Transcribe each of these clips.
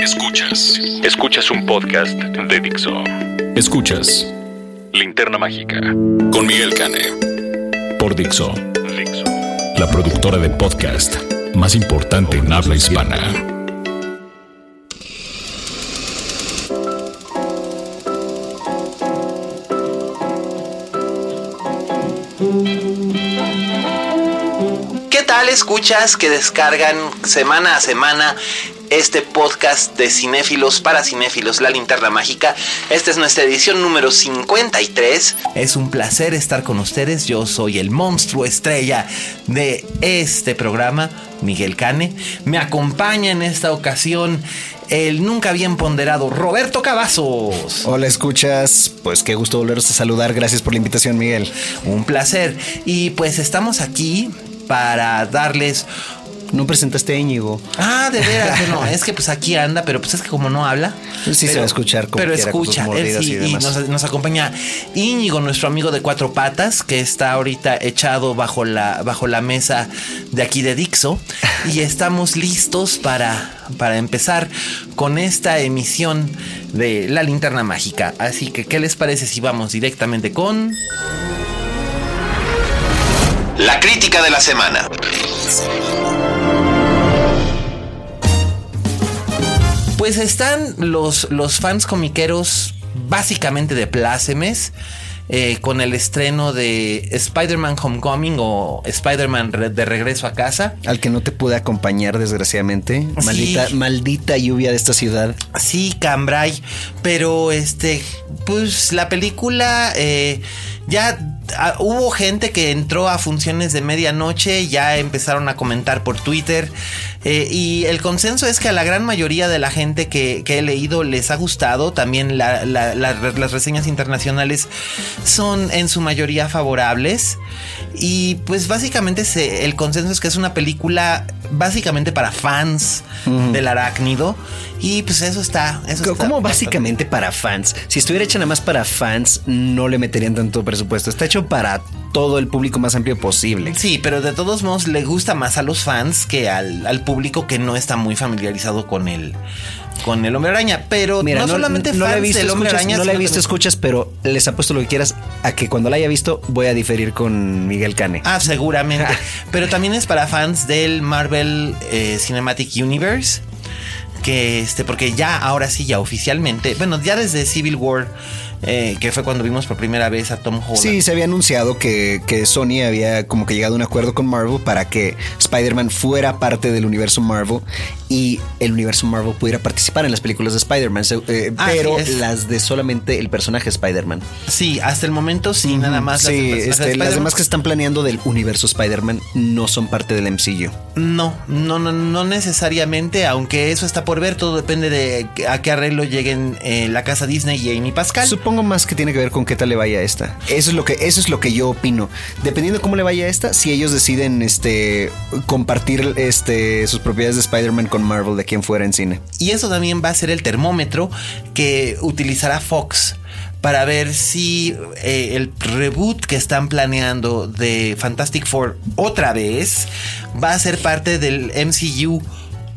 Escuchas. Escuchas un podcast de Dixo. Escuchas Linterna Mágica con Miguel Cane. Por Dixo. Dixo. La productora de podcast más importante en habla hispana. ¿Qué tal escuchas que descargan semana a semana este podcast de cinéfilos para cinéfilos, La Linterna Mágica? Esta es nuestra edición número 53. Es un placer estar con ustedes. Yo soy el monstruo estrella de este programa, Miguel Cane. Me acompaña en esta ocasión el nunca bien ponderado Roberto Cavazos. Hola, escuchas. Pues qué gusto volveros a saludar. Gracias por la invitación, Miguel. Un placer. Y pues estamos aquí para darles no presentaste a Íñigo. Ah, de veras, no, es que pues aquí anda, pero pues es que como no habla. Sí, se va a escuchar como Pero quiera, con sus escucha, él sí, y nos, nos acompaña Íñigo, nuestro amigo de cuatro patas, que está ahorita echado bajo la, bajo la mesa de aquí de Dixo. Y estamos listos para, para empezar con esta emisión de La Linterna Mágica. Así que, ¿qué les parece si vamos directamente con... La crítica de la semana. Pues están los, los fans comiqueros básicamente de plácemes. eh, con el estreno de Spider-Man Homecoming o Spider-Man de regreso a casa. Al que no te pude acompañar, desgraciadamente. Sí. Maldita, maldita lluvia de esta ciudad. Sí, Cambrai, pero este, pues la película eh, ya ah, hubo gente que entró a funciones de medianoche, ya empezaron a comentar por Twitter eh, y el consenso es que a la gran mayoría de la gente que, he leído les ha gustado, también la- la- la- las reseñas internacionales son en su mayoría favorables. Y pues básicamente el consenso es que es una película básicamente para fans del arácnido y pues eso está... Eso está ¿Cómo bastante- básicamente para fans? Si estuviera hecha nada más para fans, no le meterían tanto presupuesto. Está hecho para todo el público más amplio posible. Sí, pero de todos modos le gusta más a los fans que al, al público que no está muy familiarizado con el con el hombre araña. Pero no, solamente no la he fans visto, del hombre escuchas, araña. no la he visto, también- escuchas, pero les apuesto lo que quieras a que cuando la haya visto voy a diferir con Miguel Cane. Ah, seguramente. pero también es para fans del Marvel eh, Cinematic Universe. Que este, porque ya, ahora sí, ya oficialmente, bueno, ya desde Civil War, eh, que fue cuando vimos por primera vez a Tom Holland. Sí, se había anunciado que, que Sony había como que llegado a un acuerdo con Marvel para que Spider-Man fuera parte del universo Marvel y el universo Marvel pudiera participar en las películas de Spider-Man, eh, Así pero las de solamente el personaje Spider-Man. Sí, hasta el momento sí, nada más. las Sí, de este, las demás que están planeando del universo Spider-Man no son parte del MCU. No, no, no, no necesariamente, aunque eso está por ver, todo depende de a qué arreglo lleguen eh, la casa Disney y Amy Pascal. Supongo más que tiene que ver con qué tal le vaya a esta. Eso es lo que, eso es lo que yo opino. Dependiendo de cómo le vaya a esta, si ellos deciden este compartir este sus propiedades de Spider-Man con Marvel de quien fuera en cine. Y eso también va a ser el termómetro que utilizará Fox para ver si eh, el reboot que están planeando de Fantastic Four otra vez va a ser parte del MCU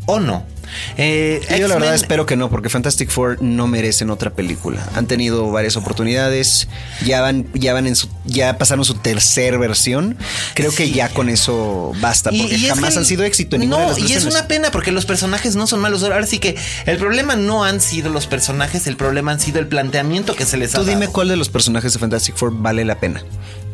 o no. Eh, Yo la verdad espero que no, porque Fantastic Four no merecen otra película. Han tenido varias oportunidades, ya van, ya van en su, ya pasaron su tercer versión. Creo que ya con eso basta, porque y jamás que- han sido éxito en ninguna No, de las y es una pena porque los personajes no son malos. Ahora sí que el problema no han sido los personajes, el problema han sido el planteamiento que se les ha Tú dime dado. cuál de los personajes de Fantastic Four vale la pena.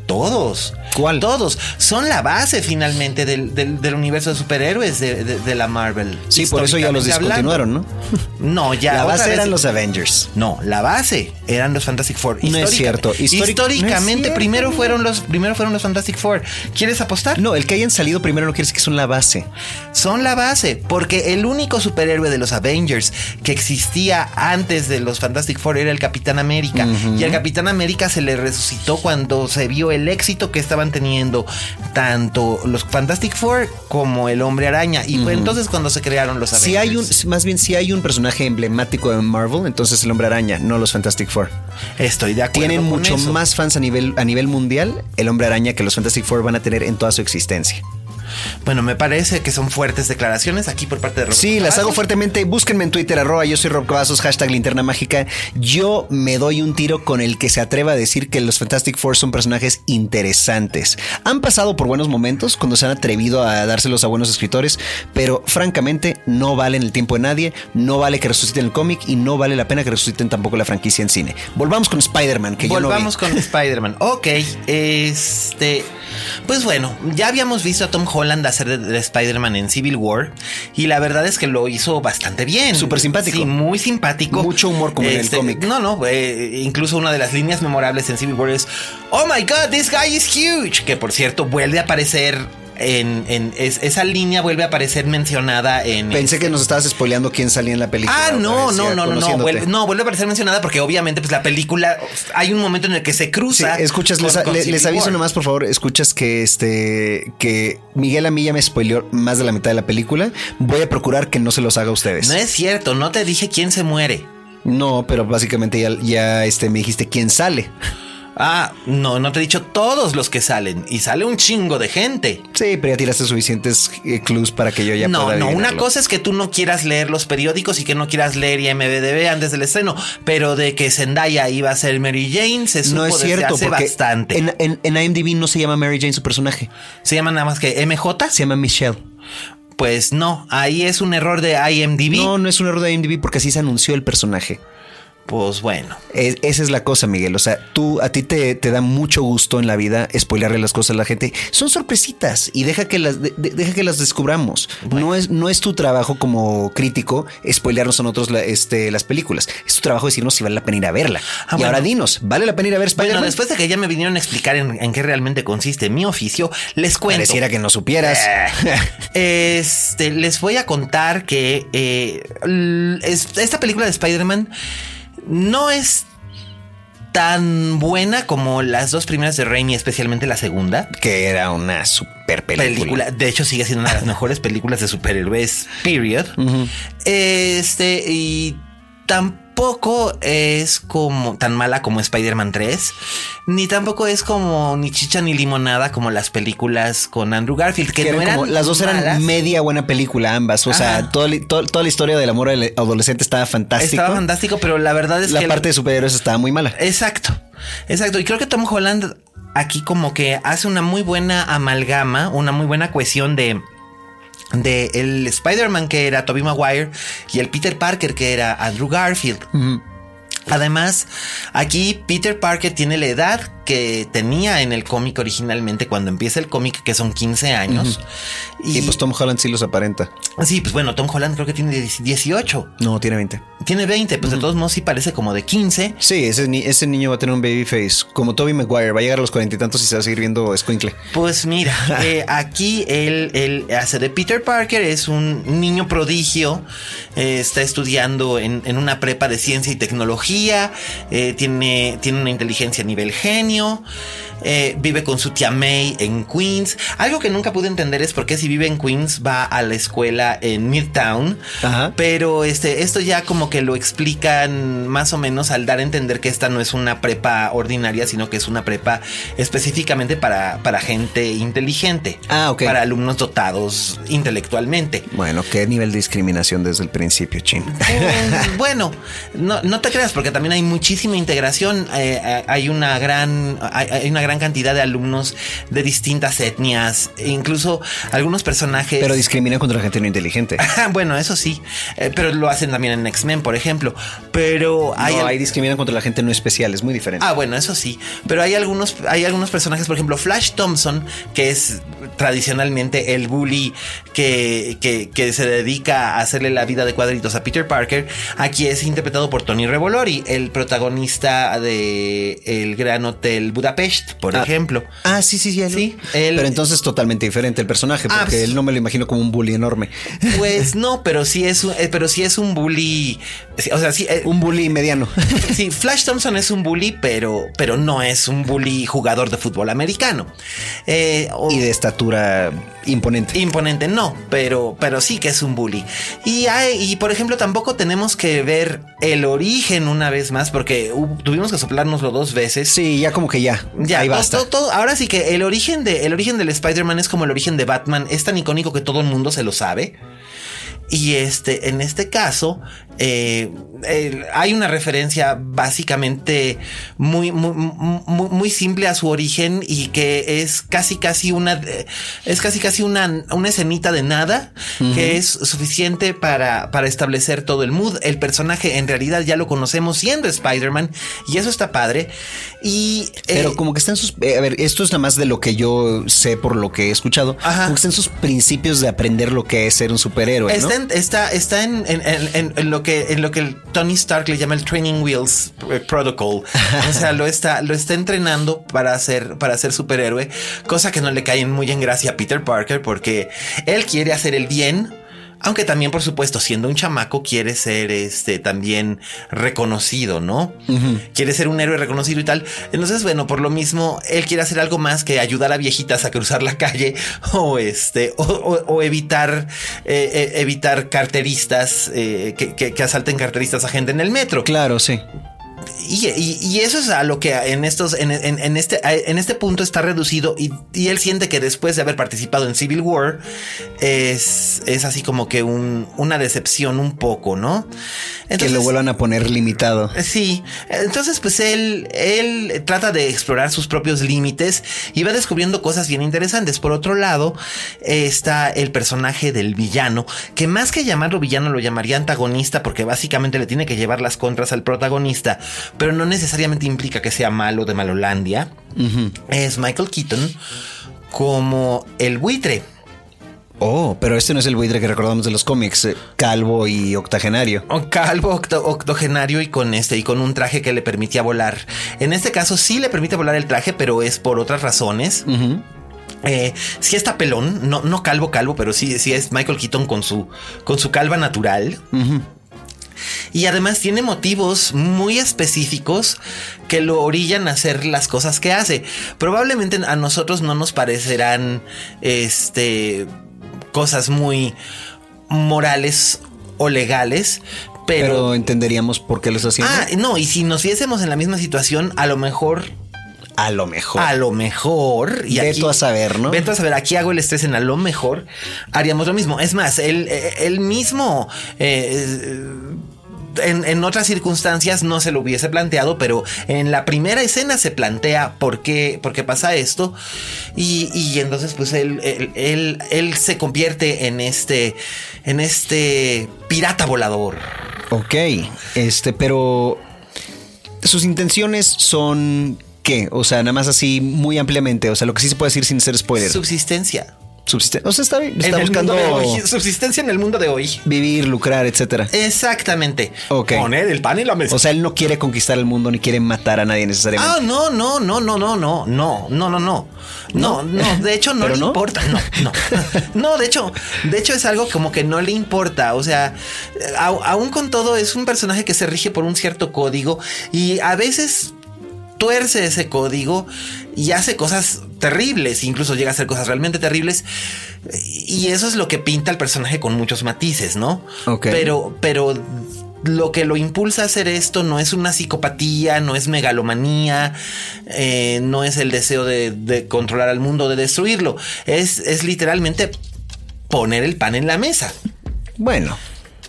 Todos. ¿Cuál? Todos. Son la base finalmente del, del- del universo de superhéroes de, de- de la Marvel. Sí, por eso ya los descontinuaron, ¿no? No, ya. La base eran los Avengers. No, la base eran los Fantastic Four. No es cierto. Históric- Históricamente, no es cierto. primero fueron los primero fueron los Fantastic Four. ¿Quieres apostar? No, el que hayan salido primero no quiere decir que son la base. Son la base, porque el único superhéroe de los Avengers que existía antes de los Fantastic Four era el Capitán América. Y al Capitán América se le resucitó cuando se vio el éxito que estaban teniendo tanto los Fantastic Four como el Hombre Araña. Y fue entonces cuando se crearon los Avengers. Si hay un, más bien si hay un personaje emblemático de Marvel, entonces el Hombre Araña, no los Fantastic Four. Estoy de acuerdo. Tienen con mucho eso. más fans a nivel, a nivel mundial el Hombre Araña que los Fantastic Four van a tener en toda su existencia. Bueno, me parece que son fuertes declaraciones aquí por parte de Roberto Sí, las hago fuertemente. Búsquenme en Twitter, arroba yo soy Rob Cavazos, hashtag linterna mágica. Yo me doy un tiro con el que se atreva a decir que los Fantastic Four son personajes interesantes. Han pasado por buenos momentos cuando se han atrevido a dárselos a buenos escritores, pero francamente no valen el tiempo de nadie, no vale que resuciten el cómic y no vale la pena que resuciten tampoco la franquicia en cine. Volvamos con Spider-Man, que yo no vi. Volvamos con Spider-Man. Ok, este. Pues bueno, ya habíamos visto a Tom Holland hacer de, de Spider-Man en Civil War. Y la verdad es que lo hizo bastante bien. Súper simpático. Sí, muy simpático. Mucho humor como en el Este, cómic. No, no. eh, incluso una de las líneas memorables en Civil War es: Oh my god, this guy is huge. Que por cierto, vuelve a aparecer. En, en- es- esa línea vuelve a aparecer mencionada en. Pensé que nos estabas spoileando quién salía en la película. Ah, no, no, no, no, no, vuelve, no, vuelve a aparecer mencionada porque obviamente pues la película hay un momento en el que se Sí, cruza. escuchas, les, aviso nomás, por favor, escuchas que este que Miguel a mí ya me spoileó más de la mitad de la película. Voy a procurar que no se los haga a ustedes. No es cierto, no te dije quién se muere. No, pero básicamente ya, ya este, me dijiste quién sale. Ah, no, no te he dicho todos los que salen y sale un chingo de gente. Sí, pero ya tiraste suficientes eh, clues para que yo ya no, pueda no, una adivinarlo. cosa es que tú no quieras leer los periódicos y que no quieras leer IMDb antes del estreno, pero de que Zendaya iba a ser Mary Jane se supo No es desde cierto, hace porque bastante. en, en, en IMDb no se llama Mary Jane su personaje, Se llama nada más que MJ. se llama Michelle. Pues no, ahí es un error de IMDb. No, no es un error de IMDb porque así se anunció el personaje. Pues bueno. Es- esa es la cosa, Miguel. O sea, tú a ti te, te da mucho gusto en la vida spoilearle las cosas a la gente. Son sorpresitas y deja que las, de- de- deja que las descubramos. No, es, no es tu trabajo como crítico spoilearnos a nosotros la- este, las películas. Es tu trabajo decirnos si vale la pena ir a verla. Ah, y bueno. ahora dinos, ¿vale la pena ir a ver Spider-Man? Bueno, después de que ya me vinieron a explicar en, en qué realmente consiste mi oficio, les cuento. Pareciera que no supieras. Eh, Este, les voy a contar que eh, esta película de Spider-Man no es tan buena como las dos primeras de Raimi, especialmente la segunda. que era una super película. Película, de hecho sigue siendo una de las mejores películas de superhéroes, period. Este, y tampoco es como tan mala como Spider-Man 3, ni tampoco es como ni chicha ni limonada como las películas con Andrew Garfield, que, Que no eran como- las dos eran malas. media buena película ambas. O sea, Ajá. toda, la- toda la historia del amor adolescente estaba fantástico. Estaba fantástico, pero la verdad es la que parte de superhéroes estaba muy mala. Exacto, exacto. Y creo que Tom Holland aquí como que hace una muy buena amalgama, una muy buena cohesión de de el Spider-Man que era Tobey Maguire y el Peter Parker que era Andrew Garfield. Además, aquí Peter Parker tiene la edad que tenía en el cómic originalmente cuando empieza el cómic, que son 15 años. Y, pues Tom Holland sí los aparenta. sí, pues bueno, Tom Holland creo que tiene 18. No, tiene 20. Tiene 20, pues de todos modos sí parece como de 15. Sí, ese, ni- ese niño va a tener un baby face. Como Toby Maguire, va a llegar a los cuarenta y tantos y se va a seguir viendo Squinkle. Pues mira, eh, aquí él, él hace de Peter Parker, es un niño prodigio, eh, está estudiando en, en una prepa de ciencia y tecnología, eh, tiene, tiene una inteligencia a nivel genio, año eh, vive con su tía May en Queens. Algo que nunca pude entender es por qué si vive en Queens va a la escuela en Midtown, Ajá. pero este, esto ya como que lo explican más o menos al dar a entender que esta no es una prepa ordinaria, sino que es una prepa específicamente para, para gente inteligente. Ah, ok. Para alumnos dotados intelectualmente. Bueno, qué nivel de discriminación desde el principio, chin. Pues, bueno, no, no te creas, porque también hay muchísima integración. eh, eh, hay una gran, hay, hay una gran gran cantidad de alumnos de distintas etnias, e incluso algunos personajes. Pero discriminan contra la gente no inteligente. bueno, eso sí, eh, pero lo hacen también en X-Men, por ejemplo. Pero hay, no, ahí discriminan contra la gente no especial, es muy diferente. Ah, bueno, eso sí. Pero hay algunos, hay algunos personajes, por ejemplo, Flash Thompson, que es tradicionalmente el bully que, que, que se dedica a hacerle la vida de cuadritos a Peter Parker. Aquí es interpretado por Tony Revolori, el protagonista de El Gran Hotel Budapest, por Ah. ejemplo. Ah, sí, sí, sí. Sí, él- él- Pero entonces totalmente diferente el personaje, Ah, porque pues- él no me lo imagino como un bully enorme. Pues no, pero sí es un, eh, pero sí es un bully. sí, O sea, sí, eh, Un bully mediano. sí, Flash Thompson es un bully, pero, pero no es un bully jugador de fútbol americano. Eh, o- y de estatura imponente. Imponente, no, pero, pero sí que es un bully. Y, hay- y por ejemplo, tampoco tenemos que ver el origen una vez más, porque tuvimos que soplárnoslo dos veces. Sí, ya como que ya. Ya, ahí basta. todo- todo- ahora sí que el origen, de, el origen del Spider-Man es como el origen de Batman, es tan icónico que todo el mundo se lo sabe. Y este, en este caso, eh, hay una referencia básicamente muy, muy, muy, muy simple a su origen y que es casi, casi una, es casi, casi una, una escenita de nada que es suficiente para, para establecer todo el mood. El personaje en realidad ya lo conocemos siendo Spider-Man y eso está padre. Y, eh, Pero como que está en sus. eh, a ver, esto es nada más de lo que yo sé por lo que he escuchado. Ajá. Como que está en sus principios de aprender lo que es ser un superhéroe. ¿no? Está, en, está, está en, en- en- en- en lo que, en lo que el Tony Stark le llama el Training Wheels eh, Protocol. O sea, lo está, lo está entrenando para ser, para ser superhéroe, cosa que no le cae muy en gracia a Peter Parker porque él quiere hacer el bien. Aunque también, por supuesto, siendo un chamaco, quiere ser este también reconocido, ¿no? Quiere ser un héroe reconocido y tal. Entonces, bueno, por lo mismo, él quiere hacer algo más que ayudar a viejitas a cruzar la calle o este, o, o- o evitar, eh, eh, evitar carteristas eh, que, que- que asalten carteristas a gente en el metro. Claro, sí. Y, y- y eso es a lo que en estos, en, en- en este, en este punto está reducido y, y él siente que después de haber participado en Civil War es, es así como que un- una decepción un poco, ¿no? que lo vuelvan a poner limitado. Sí, entonces pues él, él trata de explorar sus propios límites y va descubriendo cosas bien interesantes. Por otro lado, eh, está el personaje del villano, que más que llamarlo villano lo llamaría antagonista porque básicamente le tiene que llevar las contras al protagonista, pero no necesariamente implica que sea malo de Malolandia. Es Michael Keaton como el buitre. Oh, pero este no es el buitre que recordamos de los cómics, eh, calvo y octogenario. Calvo octo- octogenario y con este y con un traje que le permitía volar. En este caso sí le permite volar el traje, pero es por otras razones. Eh, sí está pelón, no, no calvo calvo, pero sí, sí es Michael Keaton con su, con su calva natural. Y además tiene motivos muy específicos que lo orillan a hacer las cosas que hace. Probablemente a nosotros no nos parecerán este cosas muy morales o legales, Pero, pero, entenderíamos por qué lo está haciendo. ah, no, y si nos viésemos en la misma situación, a lo mejor a lo mejor. a lo mejor. Y Veto a saber, ¿no? Veto a saber, aquí hago el estrés en a lo mejor. Haríamos lo mismo. Es más, él, eh, él mismo. eh, en, en otras circunstancias no se lo hubiese planteado, pero en la primera escena se plantea por qué, por qué pasa esto. Y, y entonces, pues él, él, él, él se convierte en este, en este pirata volador. Ok, este, pero sus intenciones son qué? O sea, nada más así muy ampliamente. O sea, lo que sí se puede decir sin ser spoiler. Subsistencia. Subsisten- O sea, está, En está buscando hoy. Subsistencia en el mundo de hoy. vivir, lucrar, etcétera. Exactamente. Ok. Poner el pan en la mesa. O sea, él no quiere conquistar el mundo ni quiere matar a nadie necesariamente. Ah, no, no, no, no, no, no, no, no, no, no. No, no, de hecho no ¿Pero le no? importa. No, no. No, de hecho, de hecho es algo como que no le importa. O sea, a- aún con todo es un personaje que se rige por un cierto código y a veces tuerce ese código y hace cosas terribles, incluso llega a hacer cosas realmente terribles. Y eso es lo que pinta al personaje con muchos matices, ¿no? Pero, pero lo que lo impulsa a hacer esto no es una psicopatía, no es megalomanía, eh, no es el deseo de, de controlar al mundo, de destruirlo. Es, es literalmente poner el pan en la mesa. Bueno,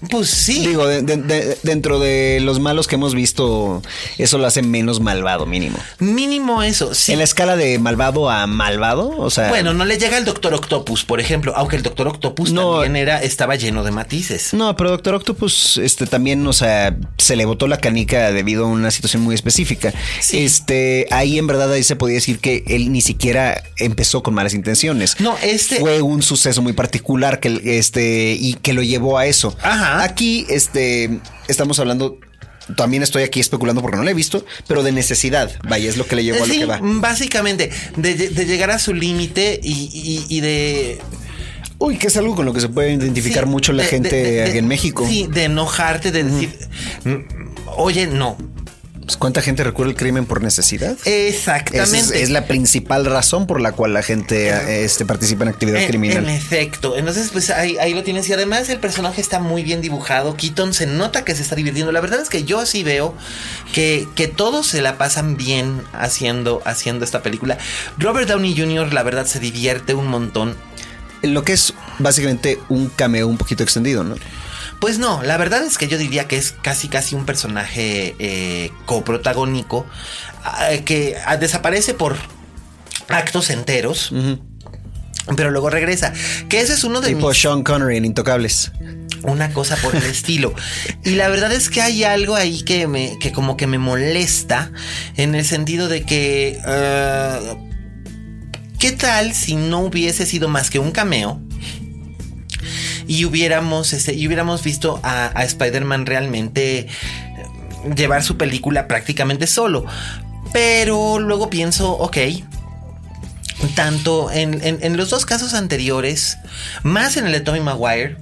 Pues sí. Digo, de- de- de- dentro de los malos que hemos visto, eso lo hace menos malvado, mínimo. Mínimo eso. Sí. En la escala de malvado a malvado, o sea. Bueno, no le llega el Doctor Octopus, por ejemplo, aunque el Doctor Octopus No. también era, estaba lleno de matices. No, pero Doctor Octopus, este también, o sea, se le botó la canica debido a una situación muy específica. Sí. Este, ahí en verdad ahí se podía decir que él ni siquiera empezó con malas intenciones. No, este- fue un suceso muy particular que este y que lo llevó a eso. Ajá. Aquí, este, estamos hablando. También estoy aquí especulando porque no lo he visto, pero de necesidad. Vaya, es lo que le llevó a lo Sí, que va. básicamente, de, de llegar a su límite y, y- y de Uy, que es algo con lo que se puede identificar Sí, mucho la de- gente de- en México. Sí, de enojarte, de decir, "Mm, oye, no. Pues, ¿Cuánta gente recurre al crimen por necesidad? Exactamente. Es, es la principal razón por la cual la gente este, participa en actividad En- criminal. En efecto. Entonces, pues ahí, ahí lo tienes. Y además el personaje está muy bien dibujado. Keaton se nota que se está divirtiendo. La verdad es que yo sí veo que, que todos se la pasan bien haciendo, haciendo esta película. Robert Downey Jr., la verdad, se divierte un montón. Lo que es básicamente un cameo un poquito extendido, ¿no? Pues no, la verdad es que yo diría que es casi casi un personaje eh, coprotagónico ah, que ah, desaparece por actos enteros, pero luego regresa. Que ese es uno de Tipo mis Sean Connery en Intocables. una cosa por el estilo. Y la verdad es que hay algo ahí que me, que como que me molesta en el sentido de que, eh, ¿qué tal si no hubiese sido más que un cameo? Y hubiéramos, este, y hubiéramos visto a, Spider-Man realmente eh, llevar su película prácticamente solo. Pero luego pienso, ok, tanto en, en- los dos casos anteriores, más en el de Tommy Maguire,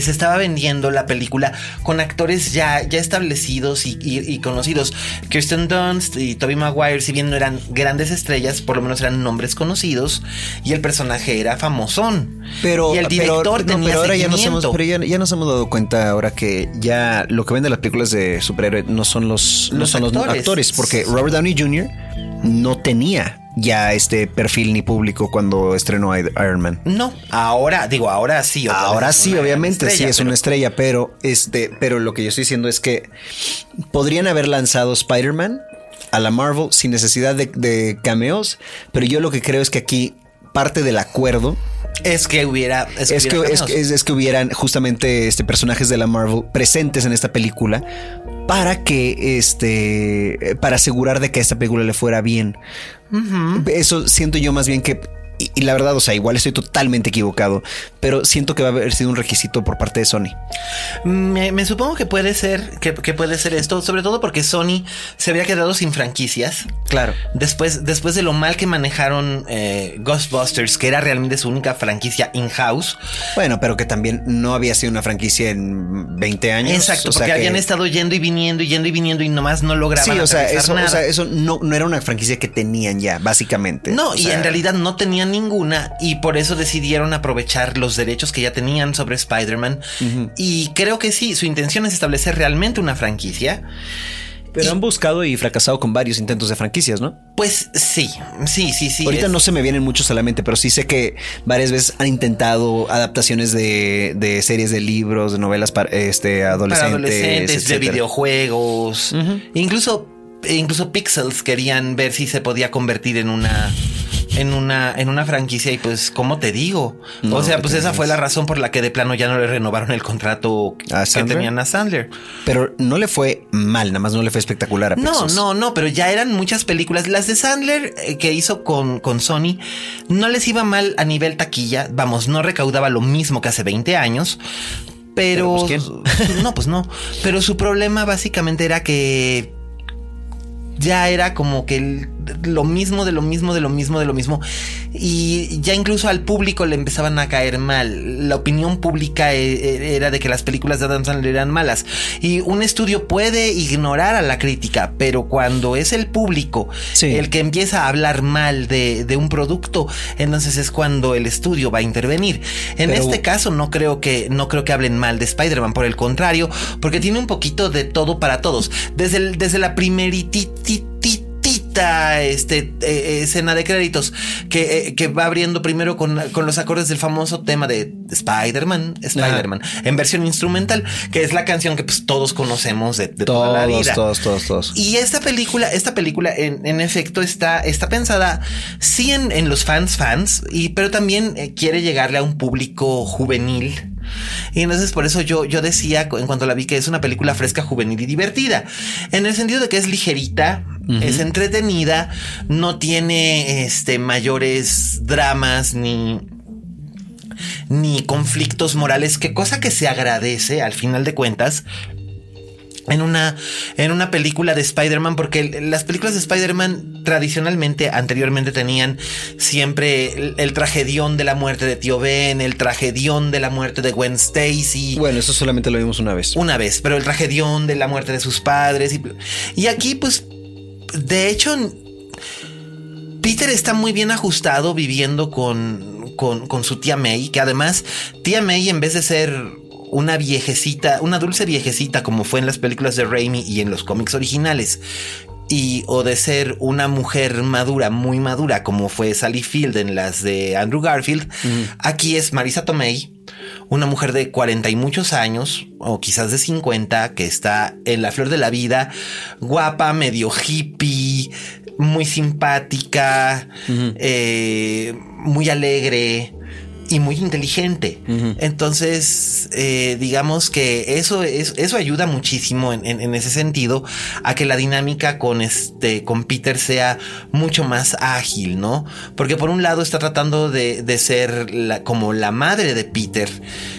se estaba vendiendo la película con actores ya, ya establecidos y, y- y conocidos. Kirsten Dunst y Tobey Maguire, si bien no eran grandes estrellas, por lo menos eran nombres conocidos y el personaje era famosón. Pero, y el director pero, no, tenía pero ahora ya nos, hemos, pero ya, ya nos hemos dado cuenta ahora que ya lo que venden las películas de superhéroes no son los, no son los actores, porque Robert Downey Jr. no tenía ya este perfil ni público cuando estrenó Iron Man. No, ahora, digo, ahora sí. Ahora sí, obviamente, estrella, sí es pero- una estrella, pero este, pero lo que yo estoy diciendo es que podrían haber lanzado Spider-Man a la Marvel sin necesidad de, de cameos, pero yo lo que creo es que aquí parte del acuerdo Es que hubiera. Es, es que, es que hubieran justamente este personajes de la Marvel presentes en esta película para que este para asegurar de que esta película le fuera bien. Eso siento yo más bien que y, y la verdad, o sea, igual estoy totalmente equivocado, pero siento que va a haber sido un requisito por parte de Sony. Me, me supongo que puede ser que, que puede ser esto, sobre todo porque Sony se había quedado sin franquicias. Claro. Después, después de lo mal que manejaron eh, Ghostbusters, que era realmente su única franquicia in-house. Bueno, pero que también no había sido una franquicia en 20 años. Exacto, o sea porque que- habían estado yendo y viniendo y yendo y viniendo y nomás no lograban Sí, o sea, eso, nada. o sea, eso no, no era una franquicia que tenían ya, básicamente. No, O y sea, en realidad no tenían ninguna y por eso decidieron aprovechar los derechos que ya tenían sobre Spider-Man. Y creo que sí, su intención es establecer realmente una franquicia. Pero han buscado y fracasado con varios intentos de franquicias, ¿no? Pues sí, sí, sí, sí. Ahorita es- no se me vienen muchos a la mente, pero sí sé que varias veces han intentado adaptaciones de, de series de libros, de novelas para este, adolescentes. para adolescentes, de videojuegos. Incluso, incluso Pixels querían ver si se podía convertir en una. En una, en una franquicia, y pues, ¿cómo te digo? No, o sea, ¿qué pues esa fue la razón por la que de plano ya no le renovaron el contrato ¿A que tenían a Sandler. Pero no le fue mal, nada más no le fue espectacular a No, no, no, pero ya eran muchas películas. Las de Sandler eh, que hizo con, con Sony no les iba mal a nivel taquilla. Vamos, no recaudaba lo mismo que hace 20 años. Pero, Pero, pues, no, pues no. Pero su problema básicamente era que ya era como que el- lo mismo de lo mismo de lo mismo de lo mismo. Y ya incluso al público le empezaban a caer mal. La opinión pública eh, eh, era de que las películas de Adam Sandler eran malas. Y un estudio puede ignorar a la crítica pero cuando es el público Sí. el que empieza a hablar mal de, de un producto entonces es cuando el estudio va a intervenir. En Pero- este caso no creo que no creo que hablen mal de Spider-Man por el contrario porque tiene un poquito de todo para todos. Desde el- desde la primeritititita bonita este, eh, escena de créditos que, eh, que, va abriendo primero con, con, los acordes del famoso tema de Spider-Man, Spider-Man, en versión instrumental, que es la canción que pues, todos conocemos de, de todos, toda la vida. Todos, todos, todos. Y esta película, esta película en, en efecto está, está pensada sí en, en, los fans fans, y, pero también eh, quiere llegarle a un público juvenil. Y entonces por eso yo, yo decía en cuanto la vi que es una película fresca, juvenil y divertida. En el sentido de que es ligerita, uh -huh. es entretenida, no tiene este, mayores dramas ni ni conflictos morales, que cosa que se agradece al final de cuentas, en una, en una película de Spider-Man, porque las películas de Spider-Man tradicionalmente, anteriormente tenían siempre el, el, tragedión de la muerte de Tío Ben, el tragedión de la muerte de Gwen Stacy. Bueno, eso solamente lo vimos una vez. Una vez, pero el tragedión de la muerte de sus padres. Y, y aquí, pues, de hecho, Peter está muy bien ajustado viviendo con, con, con su tía May, que además, tía May, en vez de ser una viejecita, una dulce viejecita como fue en las películas de Raimi y en los cómics originales. Y o de ser una mujer madura, muy madura, como fue Sally Field en las de Andrew Garfield. Aquí es Marisa Tomei, una mujer de 40 y muchos años, o quizás de 50, que está en la flor de la vida, guapa, medio hippie, muy simpática, eh, muy alegre y muy inteligente. Uh -huh. Entonces, eh, digamos que eso, eso, eso ayuda muchísimo en, en, en, ese sentido a que la dinámica con este, con Peter sea mucho más ágil, ¿no? Porque por un lado está tratando de, de ser la, como la madre de Peter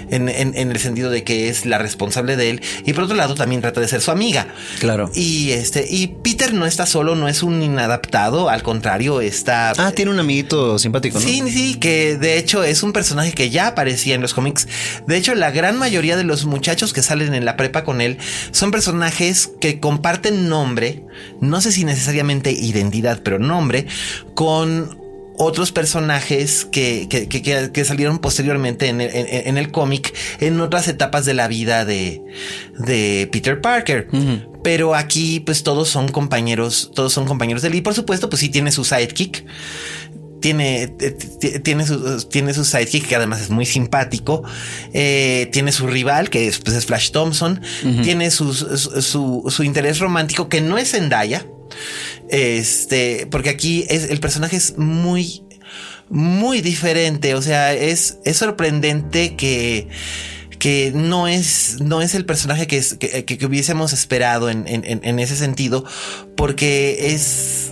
en, en, el sentido de que es la responsable de él y por otro lado también trata de ser su amiga. Claro. Y este, y Peter no está solo, no es un inadaptado, al contrario, está. Ah, tiene un amiguito simpático, ¿no? Sí, sí, que de hecho es un personaje que ya aparecía en los cómics. De hecho, la gran mayoría de los muchachos que salen en la prepa con él son personajes que comparten nombre, no sé si necesariamente identidad, pero nombre, con otros personajes que, que, que, que, salieron posteriormente en el, en, en el cómic en otras etapas de la vida de, de Peter Parker. Uh -huh. Pero aquí, pues todos son compañeros, todos son compañeros de él. Y por supuesto, pues sí tiene su sidekick tiene, tiene, su, tiene su sidekick que además es muy simpático. Eh, tiene su rival que es, pues es Flash Thompson. Uh -huh. Tiene su, su, su, interés romántico que no es Zendaya. Este, porque aquí es, el personaje es muy, muy diferente. O sea, es, es sorprendente que que no es, no es el personaje que, es, que, que, que hubiésemos esperado en, en, en, ese sentido, porque es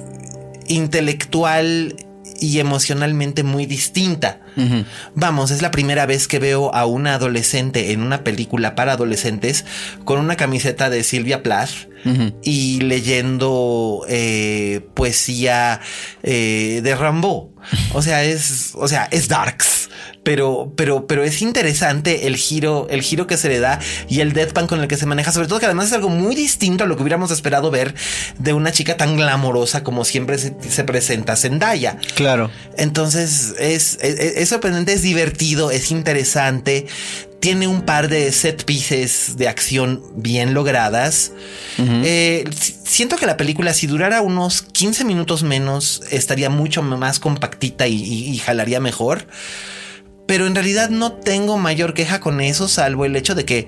intelectual y emocionalmente muy distinta. Uh -huh. Vamos, es la primera vez que veo a una adolescente en una película para adolescentes con una camiseta de Silvia Plath uh -huh. y leyendo eh, poesía eh, de Rambo. O sea, es, o sea, es darks, pero, pero, pero es interesante el giro, el giro que se le da y el deadpan con el que se maneja, sobre todo que además es algo muy distinto a lo que hubiéramos esperado ver de una chica tan glamorosa como siempre se, se presenta Zendaya. Claro. Entonces es, es, es sorprendente, es divertido, es interesante tiene un par de set pieces de acción bien logradas. Uh -huh. eh, siento que la película, si durara unos 15 minutos menos, estaría mucho más compactita y, y, y jalaría mejor pero en realidad no tengo mayor queja con eso, salvo el hecho de que,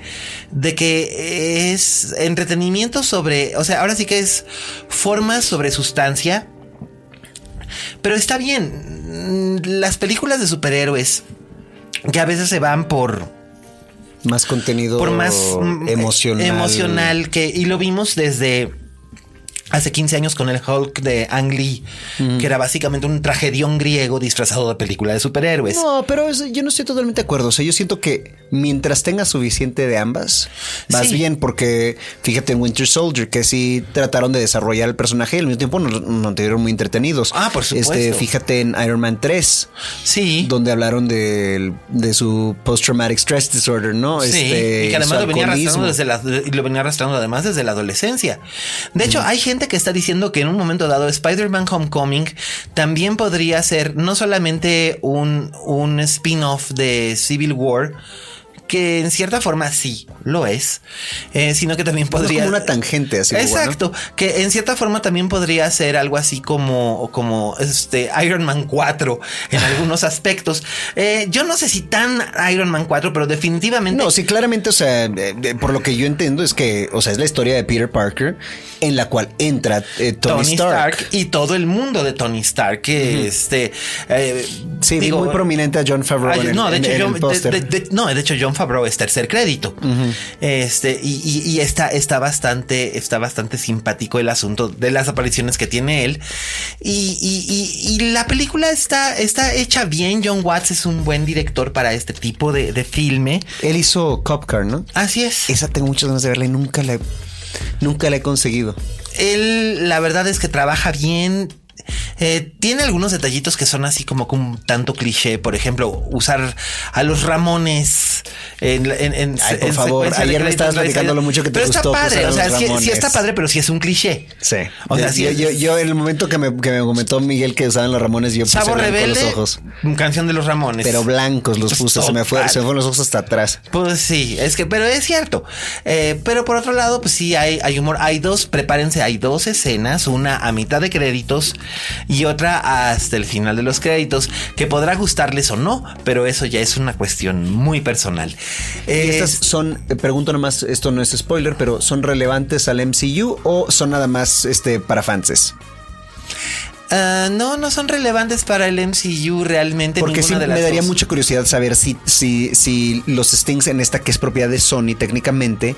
de que es entretenimiento sobre, o sea, ahora sí que es forma sobre sustancia. Pero está bien. Las películas de superhéroes que a veces se van por más contenido por más emocional. emocional que y lo vimos desde hace 15 años con el Hulk de Ang Lee, mm. que era básicamente un tragedión griego disfrazado de película de superhéroes. No, pero yo no estoy totalmente de acuerdo. O sea, yo siento que mientras tenga suficiente de ambas, vas sí. bien, porque fíjate en Winter Soldier, que sí trataron de desarrollar el personaje y al mismo tiempo nos, nos mantuvieron muy entretenidos. Ah, por supuesto. Este, fíjate en Iron Man 3. Sí. Donde hablaron de, de su post-traumatic stress disorder, ¿no? Sí. Este, y que además lo venía, arrastrando desde la, lo venía arrastrando además desde la adolescencia. De hecho, mm. hay gente que está diciendo que en un momento dado Spider-Man Homecoming también podría ser no solamente un, un spin-off de Civil War, que en cierta forma sí lo es, eh, sino que también es podría... como una tangente así. ¿no? Exacto, que en cierta forma también podría ser algo así como, como este Iron Man 4 en algunos aspectos. Eh, yo no sé si tan Iron Man 4, pero definitivamente No, sí, claramente, o sea, eh, por lo que yo entiendo es que, o sea, es la historia de Peter Parker en la cual entra eh, Tony, Tony Stark. Stark. y todo el mundo de Tony Stark, que este. eh, Sí, vi digo, muy prominente a John Favreau Ay, en no, de en- hecho, en el de- de- no, de hecho, John Favreau es tercer crédito. Este, y, y- y está, está bastante, está bastante simpático el asunto de las apariciones que tiene él. Y, y- y- y la película está, está hecha bien. John Watts es un buen director para este tipo de, de filme. Él hizo Cop Car, ¿no? Así es. Esa tengo muchas ganas de verla y nunca la he, nunca la he conseguido. Él, la verdad es que trabaja bien. Eh, tiene algunos detallitos que son así como un tanto cliché. Por ejemplo, usar a los Ramones en, en, en- Ay, por en favor, ayer me estabas la platicando lo mucho que te pero gustó está padre. O sea, sí, está padre, pero sí es un cliché. Sí. O sea, yo, sí yo, es- yo, yo en el momento que me, que me comentó Miguel que usaban los Ramones, yo puse Chavo Rebelde, los ojos. canción de los Ramones. Pero blancos los puse, se me, fue, se me fueron los ojos hasta atrás. Pues sí, es que, pero es cierto. Eh, pero por otro lado, pues sí, hay, hay humor. Hay dos, prepárense, hay dos escenas, una a mitad de créditos y otra hasta el final de los créditos, que podrá gustarles o no, pero eso ya es una cuestión muy personal. Y Eh, estas son, eh, pregunto nomás, esto no es spoiler, pero ¿son relevantes al MCU o son nada más este, para fanses? ah, no, no son relevantes para el MCU realmente. Porque sí de me las daría dos. mucha curiosidad saber si, si, si los Stings en esta que es propiedad de Sony técnicamente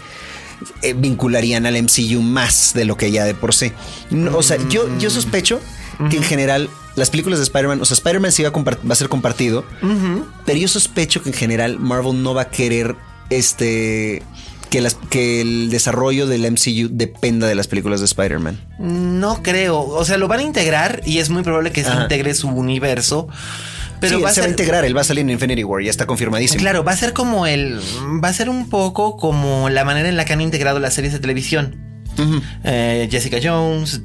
eh, vincularían al MCU más de lo que ya de por sí. No, o sea, yo, yo sospecho que en general las películas de Spider-Man, o sea, Spider-Man sí va a, compart- va a ser compartido, pero yo sospecho que en general Marvel no va a querer este que, las, que el desarrollo del MCU dependa de las películas de Spider-Man. No creo. O sea, lo van a integrar y es muy probable que se Ajá. integre su universo. Pero sí, va a se va a ser. integrar, él va a salir en Infinity War, ya está confirmadísimo. Claro, va a ser como el. Va a ser un poco como la manera en la que han integrado las series de televisión. Eh, Jessica Jones,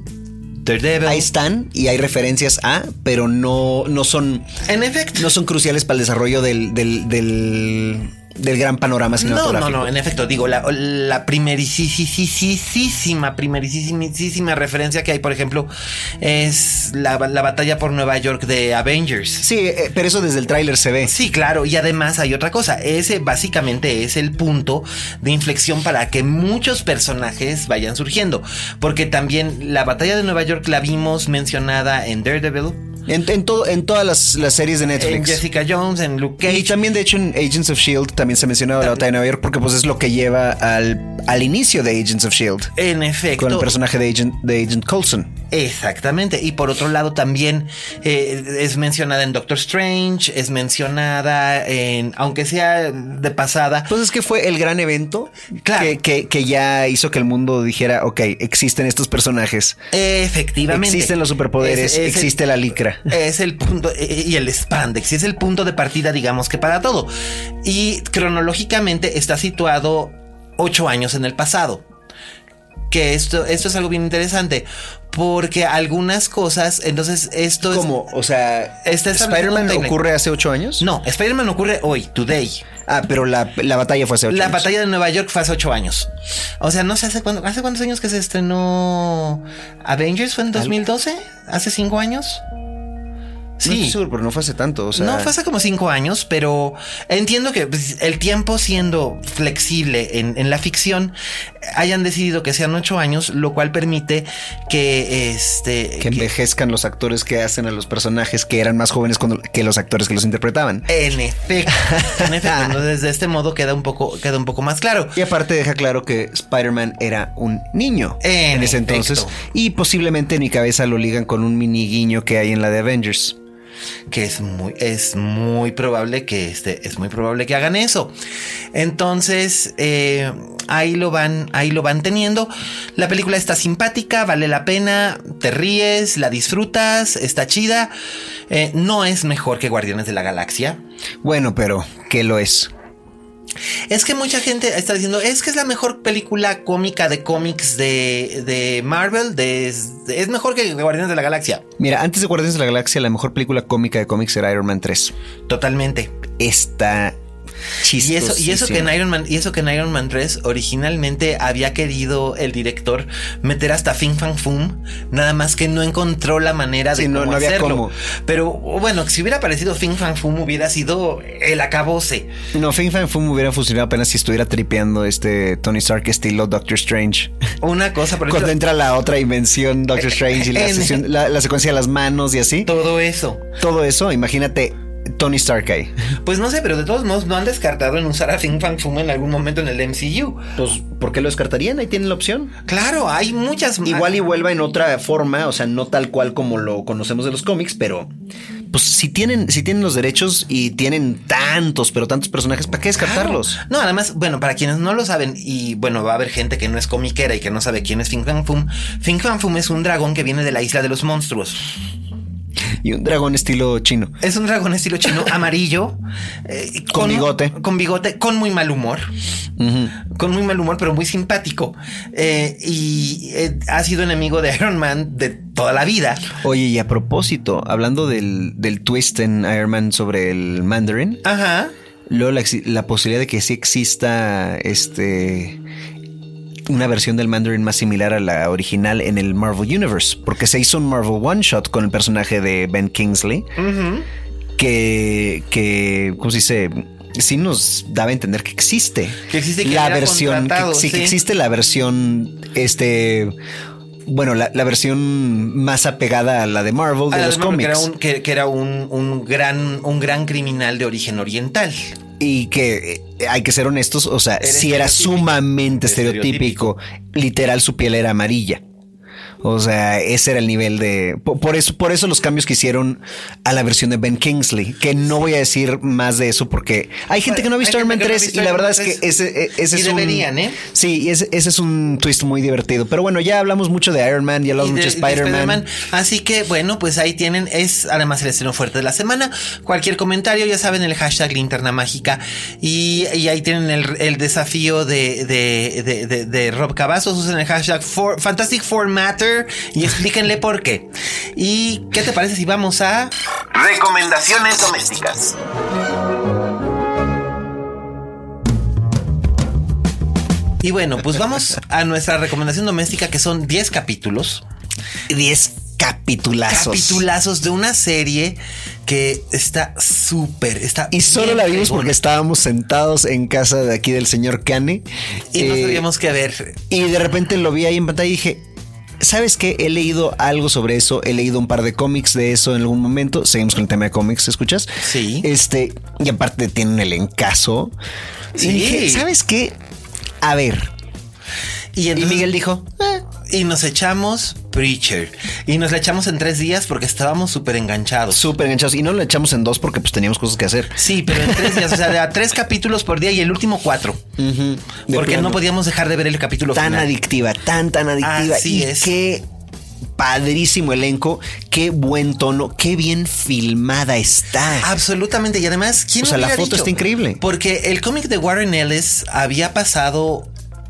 Daredevil. Ahí están y hay referencias a, pero no, no son En efecto. no son cruciales para el desarrollo del, del, del, del gran panorama No, cinematográfico. no, no, en efecto, digo, la, la primerísima, primerísima referencia que hay, por ejemplo, es la, la batalla por Nueva York de Avengers. Sí, eh, pero eso desde el tráiler se ve. Sí, claro, y además hay otra cosa, ese básicamente es el punto de inflexión para que muchos personajes vayan surgiendo, porque también la batalla de Nueva York la vimos mencionada en Daredevil, En, en todo, en todas las, las series de en Netflix. Jessica Jones, en Luke Cage. Y también, de hecho, en Agents of Shield también se mencionaba la batalla de Nueva York porque pues es lo que lleva al, al inicio de Agents of Shield. en efecto. Con el personaje de Agent, de Agent Coulson. Exactamente. Y por otro lado también eh, es mencionada en Doctor Strange, es mencionada en, aunque sea de pasada. Pues es que fue el gran evento Claro. que, que, que ya hizo que el mundo dijera, ok, existen estos personajes. Efectivamente. Existen los superpoderes, Es- es el- existe la licra. Es el punto, eh, y el spandex, y es el punto de partida, digamos que para todo. Y cronológicamente está situado ocho años en el pasado. Que esto, esto es algo bien interesante, porque algunas cosas, entonces esto es... ¿Cómo? O sea, establecido ¿Spider-Man ocurre hace ocho años? No, Spider-Man ocurre hoy, today. Ah, pero la, la batalla fue hace ocho La años. batalla de Nueva York fue hace ocho años. O sea, no sé hace cuándo, hace cuántos años que se estrenó Avengers, ¿fue en 2012? ¿Hace cinco años? No estoy seguro, pero no fue hace tanto. O sea, no, fue hace como cinco años, pero entiendo que pues, el tiempo siendo flexible en, en la ficción, hayan decidido que sean ocho años, lo cual permite que este que envejezcan los actores que hacen a los personajes que eran más jóvenes cuando- que los actores que los interpretaban. en efecto, en efecto, entonces de este modo queda un poco, queda un poco más claro. Y aparte deja claro que Spider-Man era un niño En en, ese efecto. entonces. Y posiblemente en mi cabeza lo ligan con un mini guiño que hay en la de Avengers. Que es muy, es muy probable que este, es muy probable que hagan eso. Entonces, eh, ahí lo van, ahí lo van teniendo. La película está simpática, vale la pena, te ríes, la disfrutas, está chida. Eh, no es mejor que Guardianes de la Galaxia. Bueno, pero ¿qué lo es? Es que mucha gente está diciendo, es que es la mejor película cómica de cómics de, de Marvel, de- de- es mejor que Guardianes de la Galaxia. Mira, antes de Guardianes de la Galaxia, la mejor película cómica de cómics era Iron Man 3. Totalmente. Esta Y eso, y eso que en Iron Man, y eso que en Iron Man 3 originalmente había querido el director meter hasta Fin Fan Fum, nada más que no encontró la manera de cómo hacerlo. Pero bueno, si hubiera aparecido Fin Fan Fum hubiera sido el acabose. No, Fin Fan Fum hubiera funcionado apenas si estuviera tripeando este Tony Stark estilo Doctor Strange. Una cosa, por Cuando entra la otra dimensión Doctor Strange y la, la secuencia de las manos y así. Todo eso. Todo eso, imagínate Tony Stark ahí? Pues no sé, pero de todos modos no han descartado en usar a Fin Fang Fum en algún momento en el MCU. Pues, ¿por qué lo descartarían? Ahí tienen la opción. Claro, hay muchas Igual y vuelva en otra forma, o sea, no tal cual como lo conocemos de los cómics, pero pues si tienen, si tienen los derechos y tienen tantos, pero tantos personajes, ¿para qué descartarlos? No, además, bueno, para quienes no lo saben, y bueno, va a haber gente que no es comiquera y que no sabe quién es Fin Fang Fum. Fin Fang Fum es un dragón que viene de la isla de los monstruos. Y un dragón estilo chino. Es un dragón estilo chino amarillo. Eh, con, bigote. Con bigote, con muy mal humor. Con muy mal humor, pero muy simpático. Eh, y eh, ha sido enemigo de Iron Man de toda la vida. Oye, y a propósito, hablando del, twist en Iron Man sobre el Mandarin. Ajá. Luego la, la posibilidad de que sí exista este una versión del Mandarin más similar a la original en el Marvel Universe, porque se hizo un Marvel One Shot con el personaje de Ben Kingsley, que, que, ¿cómo se dice? Sí nos daba a entender que existe. Que existe la versión, que, sí, que existe la versión, este bueno, la, versión más apegada a la de Marvel de los cómics. Que era, un, gran, un gran criminal de origen oriental y que eh, hay que ser honestos, o sea, si era sumamente estereotípico. literal su piel era amarilla. O sea, ese era el nivel de. Por, eso, por eso los cambios que hicieron a la versión de Ben Kingsley. Que no voy a decir más de eso porque hay gente que no ha visto Iron Man 3 y la verdad es que ese, e, ese es deberían, un. ¿eh? Sí, ese, ese, es un twist muy divertido. Pero bueno, ya hablamos mucho de Iron Man, ya hablamos mucho de Spider-Man. así que bueno, pues ahí tienen. Es además el estreno fuerte de la semana. Cualquier comentario, ya saben, el hashtag linterna mágica. Y, ahí tienen el, desafío de, de, de, Rob Cavazos. Usen el hashtag Fantastic Four Matter y explíquenle por qué. ¿Y qué te parece si vamos a recomendaciones domésticas? Y bueno, pues vamos a nuestra recomendación doméstica que son 10 capítulos. 10 capitulazos. Capitulazos de una serie que está súper, está Y solo la vimos porque estábamos sentados en casa de aquí del señor Kane. Y no eh, sabíamos qué ver. Y de repente lo vi ahí en pantalla y dije, ¿Sabes qué? He leído algo sobre eso, he leído un par de cómics de eso en algún momento. Seguimos con el tema de cómics, ¿escuchas? Sí. Este, y aparte tienen el encaso. Sí. Y dije, ¿sabes qué? A ver. Y, Miguel dijo, eh, y nos echamos Preacher. Y nos la echamos en tres días porque estábamos súper enganchados. Súper enganchados. Y no la echamos en dos porque pues teníamos cosas que hacer. Sí, pero en tres días. o sea, de tres capítulos por día y el último cuatro. Porque no podíamos dejar de ver el capítulo tan adictiva, tan, tan adictiva. Así es. Qué padrísimo elenco, qué buen tono, qué bien filmada está. Absolutamente. Y además, ¿quién O sea, la foto está increíble. Porque el cómic de Warren Ellis había pasado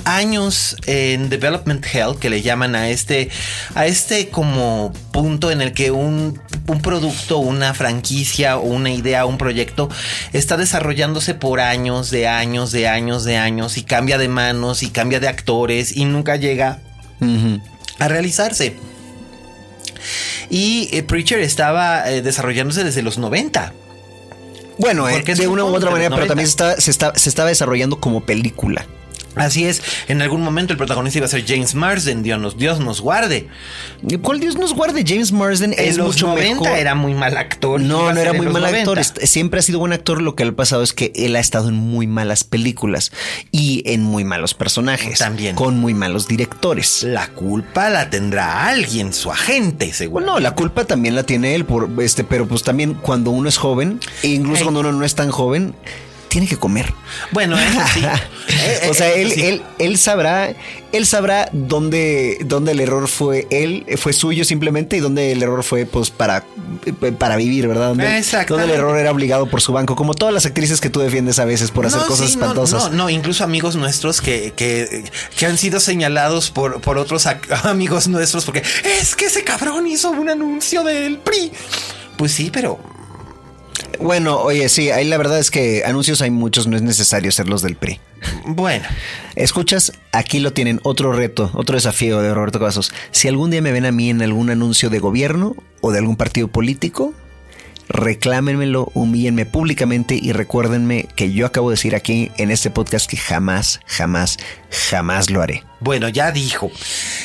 años en development hell que le llaman a este a este como punto en el que un, un producto, una franquicia o una idea, un proyecto está desarrollándose por años, de años, de años, de años y cambia de manos y cambia de actores y nunca llega a realizarse. Y eh, Preacher estaba eh, desarrollándose desde los 90. Bueno, eh, de una u otra manera, pero también se, se, está, se estaba desarrollando como película. Así es, en algún momento el protagonista iba a ser James Marsden, Dios nos, Dios nos guarde. ¿Cuál Dios nos guarde? James Marsden es los mucho 90 era muy mal actor. No, no era muy mal actor. Siempre ha sido buen actor. Lo que le ha pasado es que él ha estado en muy malas películas y en muy malos personajes. También. Con muy malos directores. La culpa la tendrá alguien, su agente, seguro. No, la culpa también la tiene él, por este, pero pues también cuando uno es joven, e incluso cuando uno no es tan joven, tiene que comer. Bueno, eso sí. o sea, él, él, él, sabrá, él sabrá dónde, dónde el error fue él, fue suyo simplemente, y dónde el error fue pues para, para vivir, ¿verdad? Dónde, dónde el error era obligado por su banco, como todas las actrices que tú defiendes a veces por hacer cosas espantosas. No, no, incluso amigos nuestros que, que, que han sido señalados por, por otros amigos nuestros, porque es que ese cabrón hizo un anuncio del PRI. Pues sí, pero Bueno, oye, sí, ahí la verdad es que anuncios hay muchos, no es necesario ser los del PRI. Bueno, Escuchas, aquí lo tienen, otro reto, otro desafío de Roberto Cavazos. Si algún día me ven a mí en algún anuncio de gobierno o de algún partido político, reclámenmelo, humíllenme públicamente y recuérdenme que yo acabo de decir aquí en este podcast que jamás, jamás, jamás lo haré. bueno, ya dijo.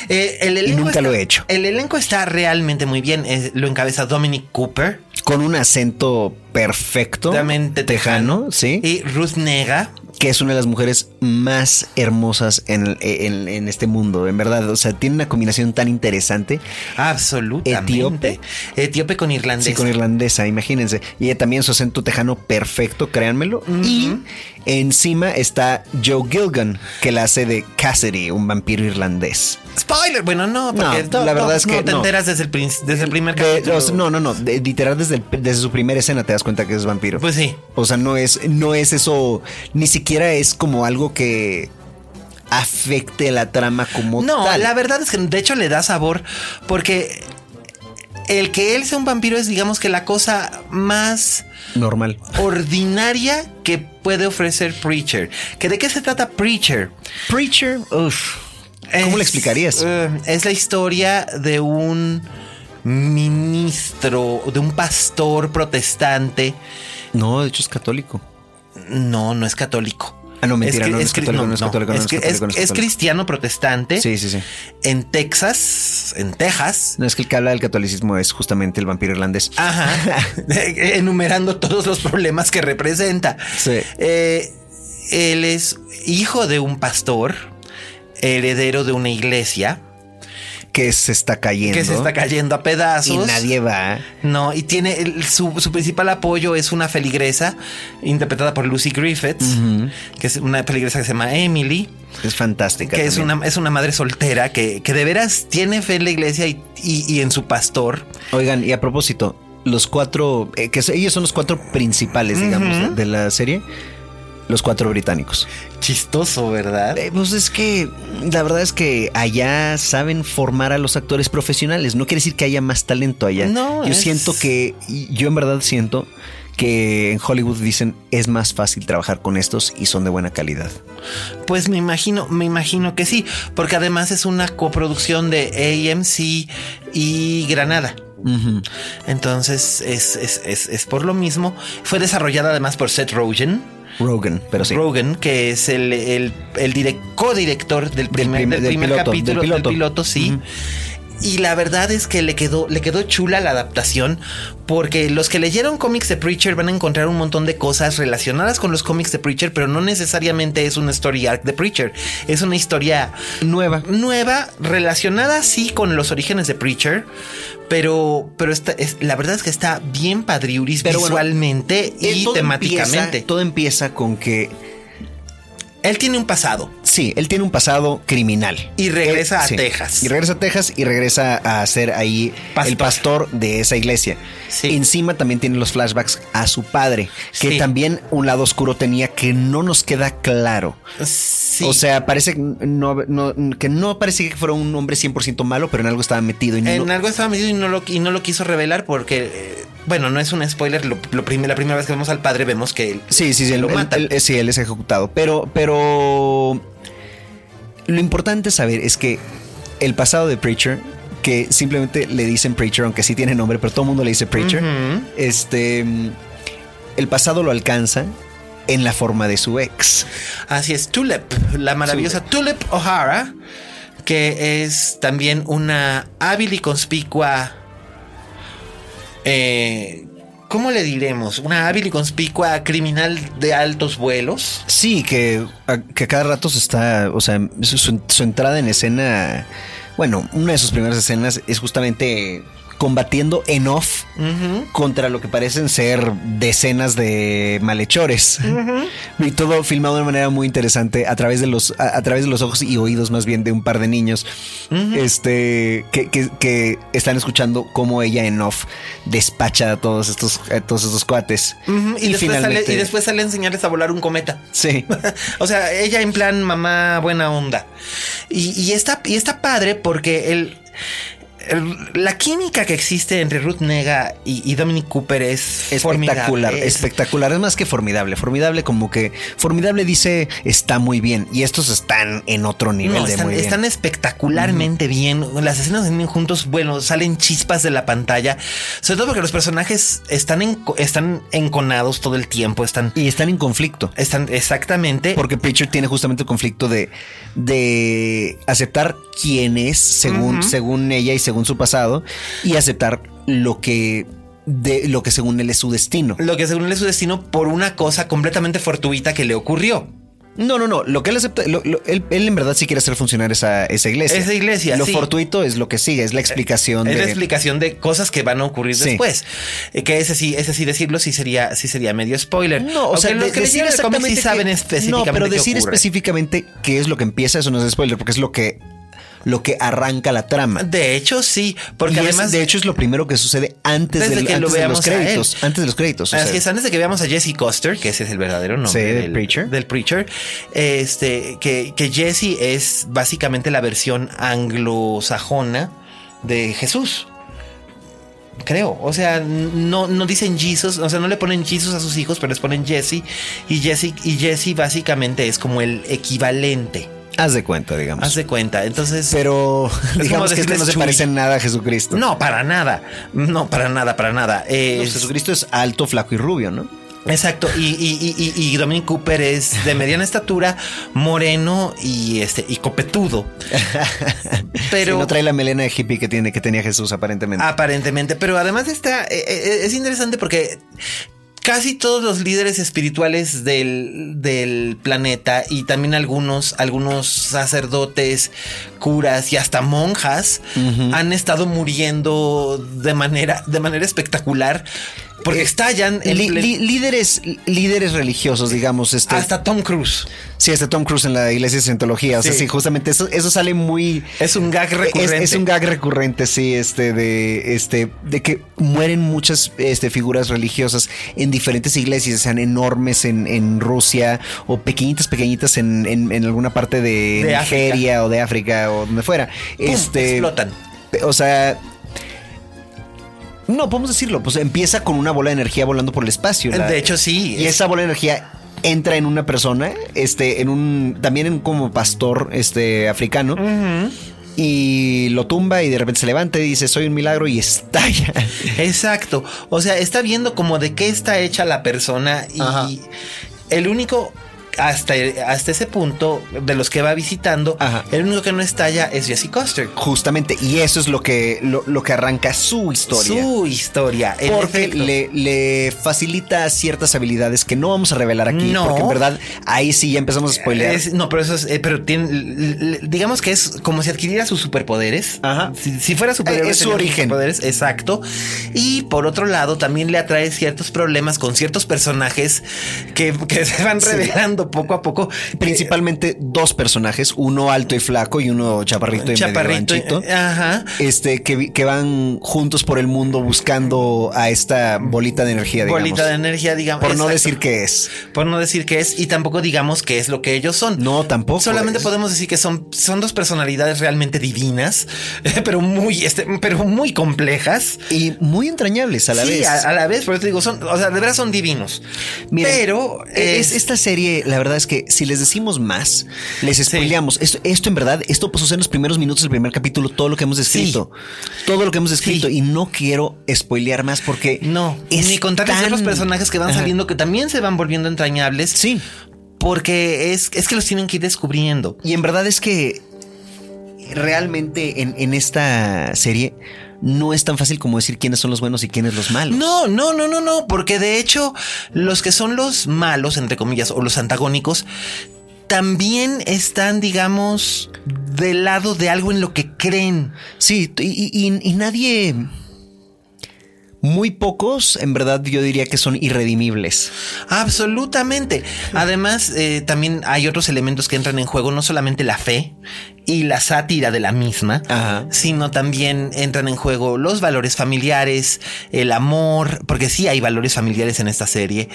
Eh, el elenco nunca está- lo he hecho. El elenco está realmente muy bien. Eh, lo encabeza Dominic Cooper, Con un acento perfecto, totalmente tejano, sí, Y Ruth Nega. Que es una de las mujeres más hermosas en, en- en este mundo, en verdad. O sea, tiene una combinación tan interesante. Absolutamente. Etíope. Etíope con irlandés. Sí, con irlandesa, imagínense. Y ella también su acento tejano perfecto, créanmelo. Y encima está Joe Gilgan, que la hace de Cassidy, un vampiro irlandés. Spoiler. Bueno, no, porque No, la verdad es que no te enteras desde el, desde el primer capítulo. no, no, no. de- literal, desde, el- desde su primera escena te das cuenta que es vampiro. Pues sí. O sea, no es, no es eso, ni siquiera es como algo que afecte la trama como No, tal. la verdad es que de hecho le da sabor porque el que él sea un vampiro es digamos que la cosa más Normal. ordinaria que puede ofrecer Preacher. ¿Que ¿De qué se trata Preacher? Preacher, uff. ¿Cómo le explicarías? eh, es la historia de un ministro, de un pastor protestante. no, de hecho es católico. No, no es católico. Ah, no, mentira, es católico, no es cristiano protestante Sí, sí, sí. en Texas, en Texas. No es que el que habla del catolicismo es justamente el vampiro irlandés. Ajá. Enumerando todos los problemas que representa. Sí. Eh, él es hijo de un pastor, heredero de una iglesia Que se está cayendo. que se está cayendo a pedazos. Y nadie va. No, y tiene el- su, su principal apoyo es una feligresa interpretada por Lucy Griffiths, que es una feligresa que se llama Emily, Es fantástica. que es una, es una madre soltera que, que de veras tiene fe en la iglesia y, y- y en su pastor. Oigan, y a propósito, los cuatro, eh, que ellos son los cuatro principales, digamos, de, de la serie. Los cuatro británicos. Chistoso, ¿verdad? Eh, pues es que la verdad es que allá saben formar a los actores profesionales. No quiere decir que haya más talento allá. No, yo es- siento que, yo en verdad siento que en Hollywood dicen es más fácil trabajar con estos y son de buena calidad. Pues me imagino, me imagino que sí, porque además es una coproducción de AMC y Granada. Entonces es, es, es, es por lo mismo. Fue desarrollada además por Seth Rogen. Rogan, pero sí. Rogen, que es el, el, el direc- codirector del primer, primer- del del primer piloto, capítulo del del piloto. piloto, sí. Y la verdad es que le quedó, le quedó chula la adaptación, porque los que leyeron cómics de Preacher van a encontrar un montón de cosas relacionadas con los cómics de Preacher, pero no necesariamente es una story arc de Preacher. Es una historia Nueva. nueva, relacionada sí con los orígenes de Preacher, pero, pero es, la verdad es que está bien padriuris Pero visualmente Eh, y todo temáticamente. empieza- todo empieza con que Él tiene un pasado. Sí, él tiene un pasado criminal. Y regresa a sí. Texas. Y regresa a Texas y regresa a ser ahí Pastor. el pastor de esa iglesia. Sí. Encima también tiene los flashbacks a su padre, que Sí. también un lado oscuro tenía que no nos queda claro. Sí. O sea, parece no, no- que no parece que fuera un hombre 100% malo, pero en algo estaba metido. Y no- en algo estaba metido y no lo, y no lo quiso revelar porque, eh, bueno, no es un spoiler. Lo, lo prim- la primera vez que vemos al padre vemos que él, Sí, sí, sí, lo él, él- él- sí, él es ejecutado. Pero, pero lo importante saber es que el pasado de Preacher, que simplemente le dicen Preacher, aunque sí tiene nombre, pero todo el mundo le dice Preacher, este, el pasado lo alcanza en la forma de su ex. Así es, Tulip, la maravillosa Tulip O'Hara, que es también una hábil y conspicua. Eh, ¿Cómo le diremos? Una hábil y conspicua criminal de altos vuelos. Sí, que a, que cada rato se está, o sea, su entrada en escena, bueno, una de sus primeras escenas es justamente combatiendo en off contra lo que parecen ser decenas de malhechores. Y todo filmado de una manera muy interesante a través de los, a, a través de los ojos y oídos más bien de un par de niños. Este que, que- que están escuchando cómo ella en off despacha a todos estos, a todos estos cuates. Y, después sale, y después sale a enseñarles a volar un cometa. Sí. o sea, ella en plan mamá buena onda. Y, y está, y está padre porque él. La química que existe entre Ruth Nega y, Dominic Cooper es espectacular, Es, espectacular, es más que formidable, formidable como que formidable dice está muy bien y estos están en otro nivel de están, muy bien. están espectacularmente bien, las escenas juntos, bueno, salen chispas de la pantalla, sobre todo porque los personajes están están enconados todo el tiempo, están y están en conflicto. Están exactamente. Porque Preacher tiene justamente el conflicto de de aceptar quién es según según ella y según su pasado y aceptar lo que de lo que según él es su destino. Lo que según él es su destino por una cosa completamente fortuita que le ocurrió. No, no, no. Lo que él acepta, él, en verdad sí quiere hacer funcionar esa, esa iglesia. Esa iglesia. Lo fortuito es lo que sigue, es la explicación. Es la explicación de cosas que van a ocurrir después. Eh, que ese sí, ese sí decirlo sí sería, sí sería medio spoiler. No, o sea, los que decir exactamente saben específicamente. No, pero decir específicamente qué es lo que empieza, eso no es spoiler, porque es lo que lo que arranca la trama. De hecho, sí, porque además. de hecho, es lo primero que sucede antes, de, que lo veamos de los créditos. Antes de los créditos. Así es, antes de que veamos a Jesse Coster, que ese es el verdadero nombre del, Preacher. Del Preacher. Este, que, que Jesse es básicamente la versión anglosajona de Jesús creo. O sea, no, no dicen Jesus, o sea, no le ponen Jesus a sus hijos, pero les ponen Jesse. Y Jesse, y Jesse básicamente es como el equivalente Haz de cuenta, digamos. Haz de cuenta. Entonces. Pero digamos que este no se parece en nada a Jesucristo. No, para nada. No, para nada, para nada. Jesucristo es alto, flaco y rubio, ¿no? Exacto, y, y, y, Dominic Cooper es de mediana estatura, moreno y este y copetudo. Pero no trae la melena de hippie que tiene que tenía Jesús aparentemente. Aparentemente, pero además está eh, eh, es interesante porque casi todos los líderes espirituales del, planeta y también algunos, algunos sacerdotes, curas y hasta monjas han estado muriendo de manera, de manera espectacular porque eh, estallan líderes, líderes religiosos, digamos. Este, hasta Tom Cruise. Sí, hasta Tom Cruise en la iglesia de Scientología. O sea, sí, justamente eso, eso sale muy. Es un gag recurrente. Es, un gag recurrente, sí, este, de este, de que mueren muchas este, figuras religiosas en diferentes iglesias, sean enormes en, en Rusia o pequeñitas, pequeñitas en, en, alguna parte de, Nigeria o de África o donde fuera. este, explotan. O sea, no, podemos decirlo, pues empieza con una bola de energía volando por el espacio. de hecho, sí. Y esa bola de energía entra en una persona, este, en un, también en como pastor, este, africano. Y lo tumba y de repente se levanta y dice soy un milagro y estalla. Exacto. O sea, está viendo como de qué está hecha la persona y el único hasta, hasta ese punto de los que va visitando, el único que no estalla es Jesse Coster. Justamente, y eso es lo que, lo, que arranca su historia. Su historia. Porque le, le, facilita ciertas habilidades que no vamos a revelar aquí. No. Porque en verdad ahí sí ya empezamos a spoilear. no, pero eso es, eh, pero tiene, digamos que es como si adquiriera sus superpoderes. Ajá. Si, fuera superhéroe, es su origen. Superpoderes, exacto. Y por otro lado, también le atrae ciertos problemas con ciertos personajes que, que se van revelando poco a poco. Principalmente dos personajes, uno alto y flaco y uno chaparrito y chaparrito, medio eh, Ajá. Este, que, que, van juntos por el mundo buscando a esta bolita de energía, digamos. Bolita de energía, digamos. Por no decir qué es. Por no decir qué es y tampoco digamos qué es lo que ellos son. No, tampoco. Solamente podemos decir que son, son dos personalidades realmente divinas, pero muy, este, pero muy complejas. Y muy entrañables a la vez. A, a, la vez, por eso te digo, son, o sea, de verdad son divinos. pero es, esta serie, la verdad es que si les decimos más, les spoileamos. Esto, esto en verdad, esto sucede en los primeros minutos del primer capítulo, todo lo que hemos descrito. Todo lo que hemos descrito. Y no quiero spoilear más porque. No, ni contarles los personajes que van saliendo que también se van volviendo entrañables. Sí. Porque es, es que los tienen que ir descubriendo. Y en verdad es que realmente en, en esta serie no es tan fácil como decir quiénes son los buenos y quiénes los malos. No, no, no, no, no, porque de hecho los que son los malos, entre comillas, o los antagónicos, también están, digamos, del lado de algo en lo que creen. Sí, y, y nadie muy pocos, en verdad, yo diría que son irredimibles. Absolutamente. Además, eh, también hay otros elementos que entran en juego, no solamente la fe y la sátira de la misma, sino también entran en juego los valores familiares, el amor, porque sí hay valores familiares en esta serie,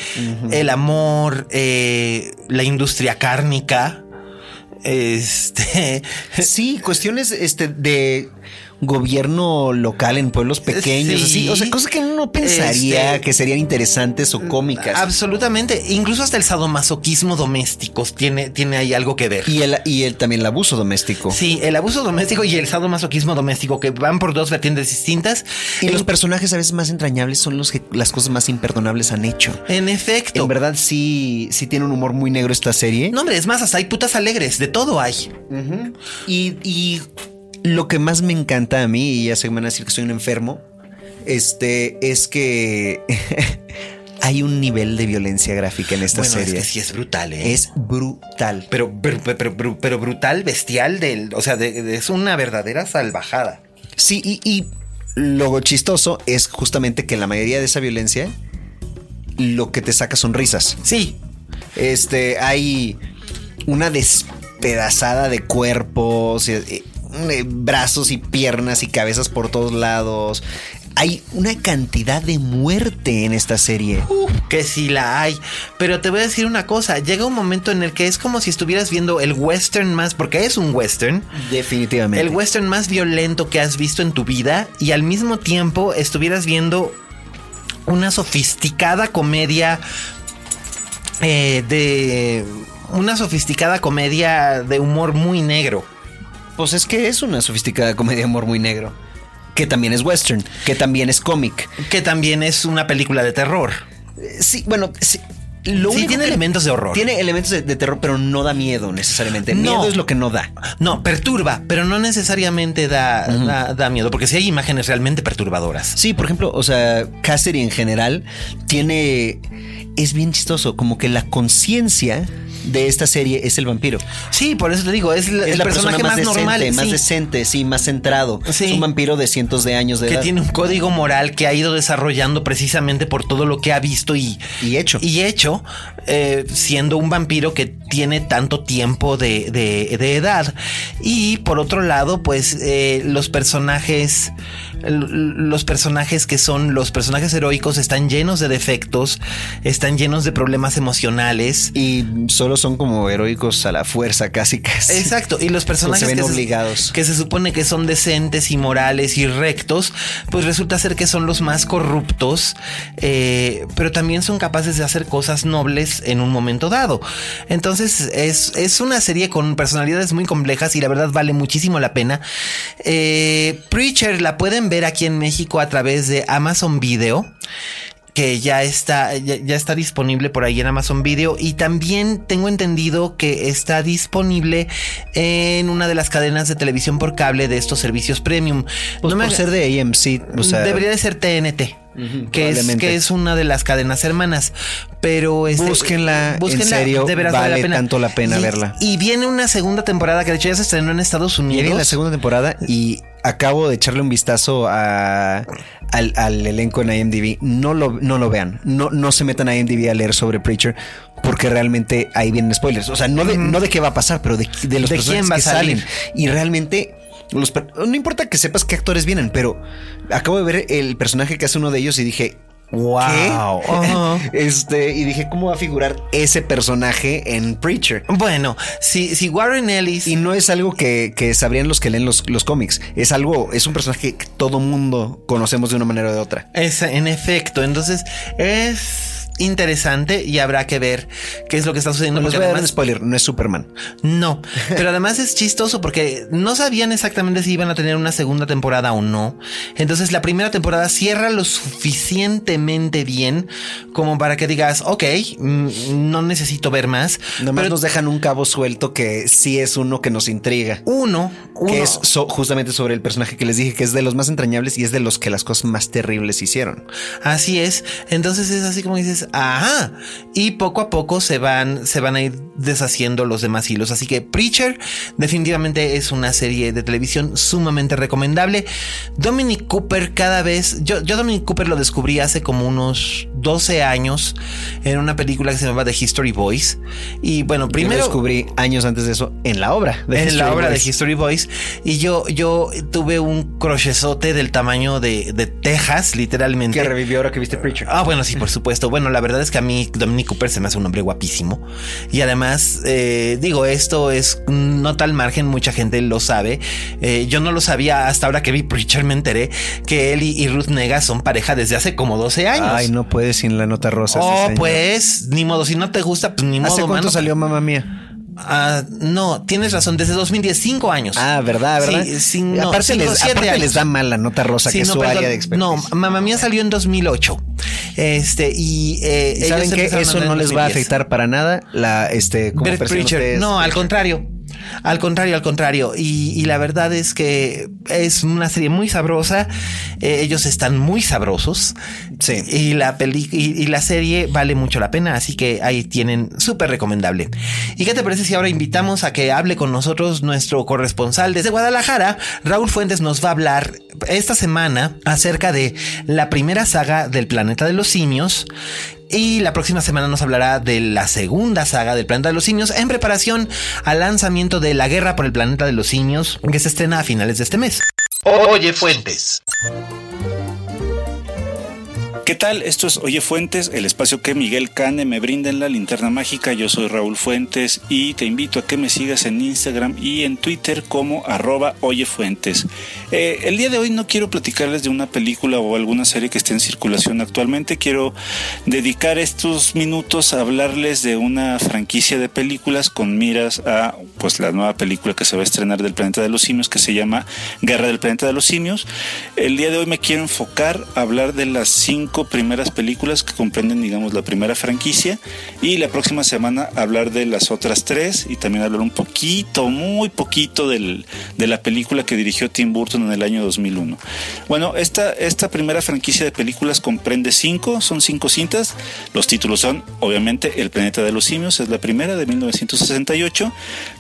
el amor, eh, la industria cárnica. Este. Sí, cuestiones este, de gobierno local en pueblos pequeños, Sí. así, o sea, cosas que uno no pensaría Este, que serían interesantes o cómicas. Absolutamente. Incluso hasta el sadomasoquismo doméstico tiene, tiene ahí algo que ver. Y el, y el también el abuso doméstico. Sí, el abuso doméstico y el sadomasoquismo doméstico que van por dos vertientes distintas. Y En- los personajes a veces más entrañables son los que las cosas más imperdonables han hecho. En efecto. En verdad sí, sí tiene un humor muy negro esta serie. No, hombre, es más, hasta hay putas alegres, de todo hay. Y, y lo que más me encanta a mí, y ya se me van a decir que soy un enfermo, este, es que hay un nivel de violencia gráfica en esta bueno, serie. es que sí es brutal, ¿eh? Es brutal. pero, pero, pero, brutal, bestial, del, o sea, de- de- es una verdadera salvajada. Sí, y, y lo chistoso es justamente que la mayoría de esa violencia lo que te saca son risas. Sí, Este, hay una despedazada de cuerpos, eh, brazos y piernas y cabezas por todos lados. Hay una cantidad de muerte en esta serie. que sí la hay. Pero te voy a decir una cosa, llega un momento en el que es como si estuvieras viendo el western más, porque es un western, Definitivamente. el western más violento que has visto en tu vida y al mismo tiempo estuvieras viendo una sofisticada comedia eh, de... Una sofisticada comedia de humor muy negro. Pues es que es una sofisticada comedia de amor muy negro. Que también es western, que también es cómic. Que también es una película de terror. Eh, Sí, bueno, sí. Lo Sí, tiene elementos de horror. Tiene elementos de, de terror, pero no da miedo necesariamente. No. Miedo es lo que no da. No, perturba, pero no necesariamente da, da, da miedo, porque sí hay imágenes realmente perturbadoras. Sí, por ejemplo, o sea, Cassidy en general tiene. Es bien chistoso, como que la conciencia de esta serie es el vampiro. Sí, por eso te digo, es, el- Es el la personaje persona más, más, decente, normal, más sí, decente, sí, más centrado. Sí. Es un vampiro de cientos de años de que edad. tiene un código moral que ha ido desarrollando precisamente por todo lo que ha visto y, Y hecho. y hecho, eh, siendo un vampiro que tiene tanto tiempo de, de- de edad. Y por otro lado, pues eh, los personajes, los personajes que son los personajes heroicos están llenos de defectos, están llenos de problemas emocionales. Y solo son como heroicos a la fuerza, casi casi. Exacto, y los personajes Se ven que, obligados. que se supone que son decentes y morales y rectos, pues resulta ser que son los más corruptos, eh, pero también son capaces de hacer cosas nobles en un momento dado. Entonces es, es una serie con personalidades muy complejas y la verdad vale muchísimo la pena. Eh, Preacher la pueden ver aquí en México a través de Amazon Video que ya está, ya, ya está disponible por ahí en Amazon Video y también tengo entendido que está disponible en una de las cadenas de televisión por cable de estos servicios premium. Pues No me por haga- ser de AMC, o sea, debería de ser TNT. Que es, que es una de las cadenas hermanas, pero este, Búsquenla, en serio, de veras vale tanto la pena Y- verla. Y viene una segunda temporada que de hecho ya se estrenó en Estados Unidos. En la segunda temporada y acabo de echarle un vistazo a, al, al elenco en IMDb. No lo, no lo vean. No, no se metan a IMDb a leer sobre Preacher porque realmente ahí vienen spoilers. O sea, no de, no de qué va a pasar, pero de, de los ¿De personajes quién va a que salir? salen. Y realmente... los no importa que sepas qué actores vienen, pero acabo de ver el personaje que hace uno de ellos y dije, Wow. este, y dije, ¿cómo va a figurar ese personaje en Preacher? Bueno, si, si Warren Ellis Y no es algo que, que sabrían los que leen los, los cómics. Es algo, es un personaje que todo mundo conocemos de una manera o de otra. Es, en efecto, entonces es interesante y habrá que ver qué es lo que está sucediendo. Les porque voy a dar un además- spoiler, no es Superman. no, pero además es chistoso porque no sabían exactamente si iban a tener una segunda temporada o no. Entonces la primera temporada cierra lo suficientemente bien como para que digas, ok, mm, no necesito ver más. Nomás pero nos dejan un cabo suelto que sí es uno que nos intriga. uno, uno Que es so- justamente sobre el personaje que les dije que es de los más entrañables y es de los que las cosas más terribles hicieron. Así es. Entonces es así como dices, ajá. Y poco a poco se van, se van a ir deshaciendo los demás hilos. Así que Preacher definitivamente es una serie de televisión sumamente recomendable. Dominic Cooper cada vez, yo, yo Dominic Cooper lo descubrí hace como unos 12 años en una película que se llamaba The History Boys. Y bueno, primero... Yo descubrí años antes de eso en la obra. en la obra de History Boys. Y yo, yo tuve un crochezote del tamaño de, de Texas, literalmente. Que revivió ahora que viste Preacher. Ah, bueno, sí, por supuesto. Bueno, la verdad es que a mí Dominic Cooper se me hace un hombre guapísimo. Y además, eh, digo, esto es no tal margen, mucha gente lo sabe. Eh, yo no lo sabía hasta ahora que vi Preacher, me enteré que él y, Ruth Nega son pareja desde hace como 12 años. Ay, no puedes sin la nota rosa. Oh, pues, ni modo, si no te gusta, pues ni modo. ¿Hace cuánto salió mamá mía? Ah, no, tienes razón, desde 2010, cinco años. Ah, verdad, verdad. Sí, no, aparte, les, aparte les, da mal la nota rosa, que es su área de experiencia. No, mamá mía salió en 2008. Este, y, eh, saben que eso no les va a afectar para nada la, este, como No, al contrario. Al contrario, al contrario. Y, la verdad es que es una serie muy sabrosa. Eh, ellos están muy sabrosos. Sí. Y la peli y, la serie vale mucho la pena. Así que ahí tienen súper recomendable. ¿Y qué te parece si ahora invitamos a que hable con nosotros nuestro corresponsal desde Guadalajara? Raúl Fuentes nos va a hablar esta semana acerca de la primera saga del planeta de los simios y la próxima semana nos hablará de la segunda saga del Planeta de los Simios en preparación al lanzamiento de La Guerra por el Planeta de los Simios que se estrena a finales de este mes. Oye Fuentes. ¿Qué tal? Esto es Oye Fuentes, el espacio que Miguel Cane me brinda en la linterna mágica. Yo soy Raúl Fuentes y te invito a que me sigas en Instagram y en Twitter como arroba Oye Fuentes. Eh, el día de hoy no quiero platicarles de una película o alguna serie que esté en circulación actualmente. Quiero dedicar estos minutos a hablarles de una franquicia de películas con miras a pues la nueva película que se va a estrenar del Planeta de los Simios que se llama Guerra del Planeta de los Simios. El día de hoy me quiero enfocar a hablar de las cinco primeras películas que comprenden, digamos, la primera franquicia y la próxima semana hablar de las otras tres y también hablar un poquito, muy poquito del, de la película que dirigió Tim Burton en el año 2001. Bueno, esta, esta primera franquicia de películas comprende cinco, son cinco cintas. Los títulos son, obviamente, El planeta de los simios, es la primera de 1968.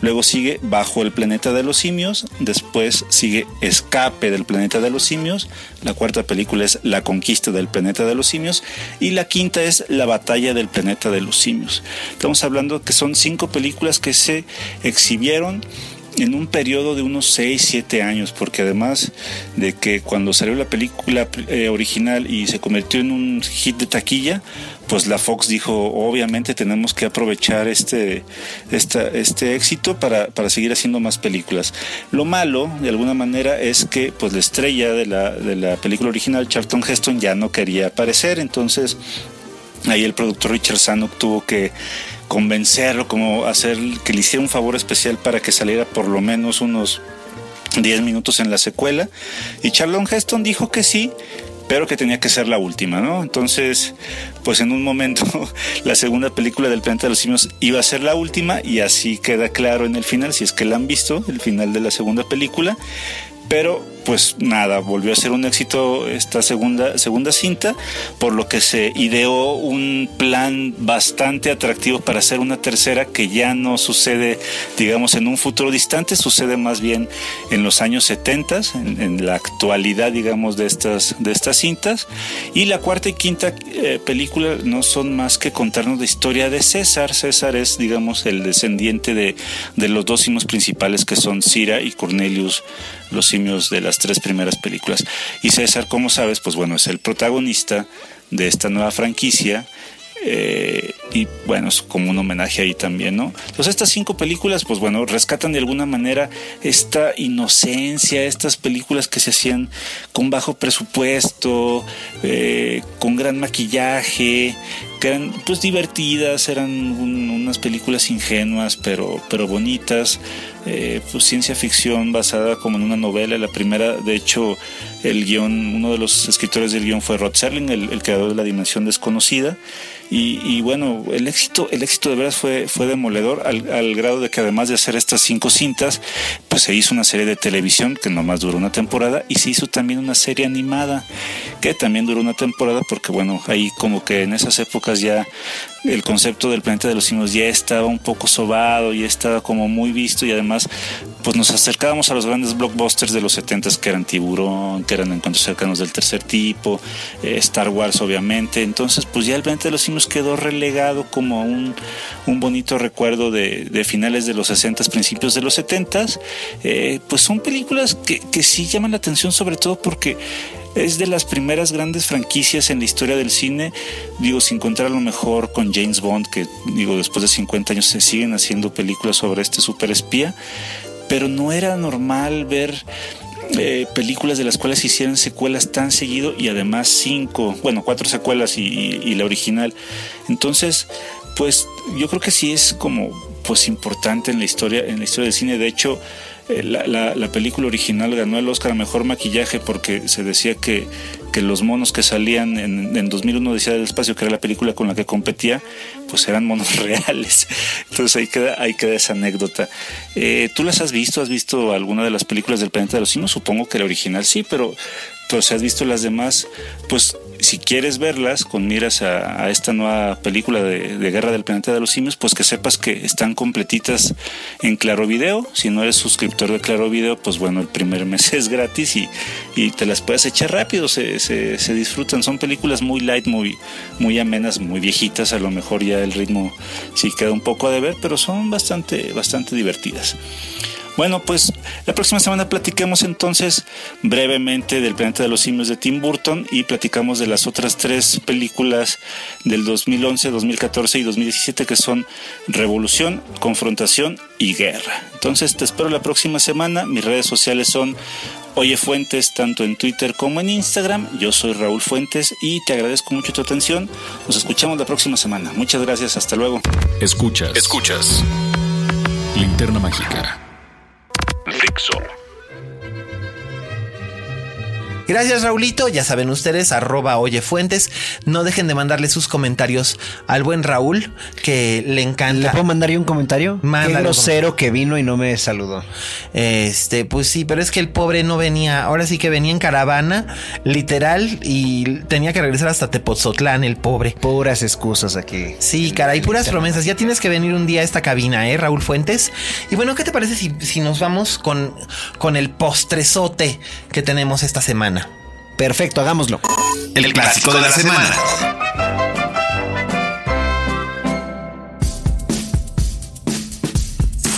Luego sigue Bajo el planeta de los simios. Después sigue Escape del planeta de los simios. La cuarta película es La conquista del planeta de de los simios y la quinta es La batalla del planeta de los simios. Estamos hablando que son cinco películas que se exhibieron en un periodo de unos 6, 7 años, porque además de que cuando salió la película eh, original y se convirtió en un hit de taquilla, pues la Fox dijo, obviamente tenemos que aprovechar este, este éxito para, para, seguir haciendo más películas. Lo malo, de alguna manera, es que pues la estrella de la, de la película original, Charlton Heston, ya no quería aparecer, entonces ahí el productor Richard Sanok tuvo que convencerlo, como hacer que le hiciera un favor especial para que saliera por lo menos unos 10 minutos en la secuela. Y Charlon Heston dijo que sí, pero que tenía que ser la última, ¿no? Entonces, pues en un momento la segunda película del planeta de los simios iba a ser la última y así queda claro en el final, si es que la han visto, el final de la segunda película. Pero pues nada, volvió a ser un éxito esta segunda, segunda cinta, por lo que se ideó un plan bastante atractivo para hacer una tercera que ya no sucede, digamos, en un futuro distante, sucede más bien en los años 70, en, la actualidad, digamos, de estas, de estas cintas. Y la cuarta y quinta eh, película no son más que contarnos la historia de César. César es, digamos, el descendiente de, de los dos simos principales que son Cira y Cornelius, los simios de las tres primeras películas. Y César, como sabes, pues bueno, es el protagonista de esta nueva franquicia. Eh, y bueno, es como un homenaje ahí también, ¿no? Entonces estas cinco películas, pues bueno, rescatan de alguna manera esta inocencia, estas películas que se hacían con bajo presupuesto, eh, con gran maquillaje, que eran pues divertidas, eran unas películas ingenuas pero, pero bonitas, eh, pues ciencia ficción basada como en una novela, la primera, de hecho el guion, uno de los escritores del guion fue Rod Serling, el, creador de La Dimensión Desconocida, y, bueno, el éxito, el éxito de veras fue, fue demoledor al, grado de que además de hacer estas cinco cintas, pues se hizo una serie de televisión que nomás duró una temporada y se hizo también una serie animada que también duró una temporada porque bueno, ahí como que en esas épocas ya el concepto del planeta de los simios ya estaba un poco sobado, ya estaba como muy visto y además pues nos acercábamos a los grandes blockbusters de los 70 que eran Tiburón, que eran Encuentros cercanos del tercer tipo, eh, Star Wars obviamente. Entonces pues ya el planeta de los simios quedó relegado como un, un bonito recuerdo de, finales de los 60, principios de los 70. Eh, pues son películas que, que sí llaman la atención sobre todo porque es de las primeras grandes franquicias en la historia del cine, digo, sin contar a lo mejor con James Bond, que digo, después de 50 años se siguen haciendo películas sobre este super espía, pero no era normal ver eh, películas de las cuales hicieran secuelas tan seguido y además cinco, bueno, cuatro secuelas y, y, la original. Entonces, pues yo creo que sí es como pues importante en la historia, en la historia del cine. De hecho, la, la, la, película original ganó el Oscar a Mejor Maquillaje porque se decía que, que los monos que salían en, en 2001 decía del espacio, que era la película con la que competía, pues eran monos reales. Entonces ahí queda, ahí queda esa anécdota. Eh, ¿Tú las has visto? ¿Has visto alguna de las películas del Planeta de los Simios? Supongo que la original sí, pero, pero si has visto las demás, pues si quieres verlas con miras a, a esta nueva película de, Guerra del Planeta de los Simios, pues que sepas que están completitas en Claro Video. Si no eres suscriptor de Claro Video, pues bueno, el primer mes es gratis y, y te las puedes echar rápido, se, se, disfrutan. Son películas muy light, muy, muy amenas, muy viejitas, a lo mejor ya el ritmo sí queda un poco de ver, pero son bastante, bastante divertidas. Bueno, pues la próxima semana platiquemos entonces brevemente del Planeta de los Simios de Tim Burton y platicamos de las otras tres películas del 2011, 2014 y 2017 que son Revolución, Confrontación y Guerra. Entonces te espero la próxima semana. Mis redes sociales son Oye Fuentes tanto en Twitter como en Instagram. Yo soy Raúl Fuentes y te agradezco mucho tu atención. Nos escuchamos la próxima semana. Muchas gracias. Hasta luego. Escuchas. Escuchas. Linterna Mágica. Dixo. Gracias, Raulito. Ya saben ustedes, arroba Oye Fuentes. No dejen de mandarle sus comentarios al buen Raúl, que le encanta. ¿Le puedo mandar yo un comentario? Mándale Qué grosero que vino y no me saludó. Este, pues sí, pero es que el pobre no venía. Ahora sí que venía en caravana, literal, y tenía que regresar hasta Tepozotlán, el pobre. Puras excusas aquí. Sí, caray, puras promesas. Ya tienes que venir un día a esta cabina, ¿eh, Raúl Fuentes? Y bueno, ¿qué te parece si, si nos vamos con, con el postrezote que tenemos esta semana? Perfecto, hagámoslo. El, clásico, de la semana.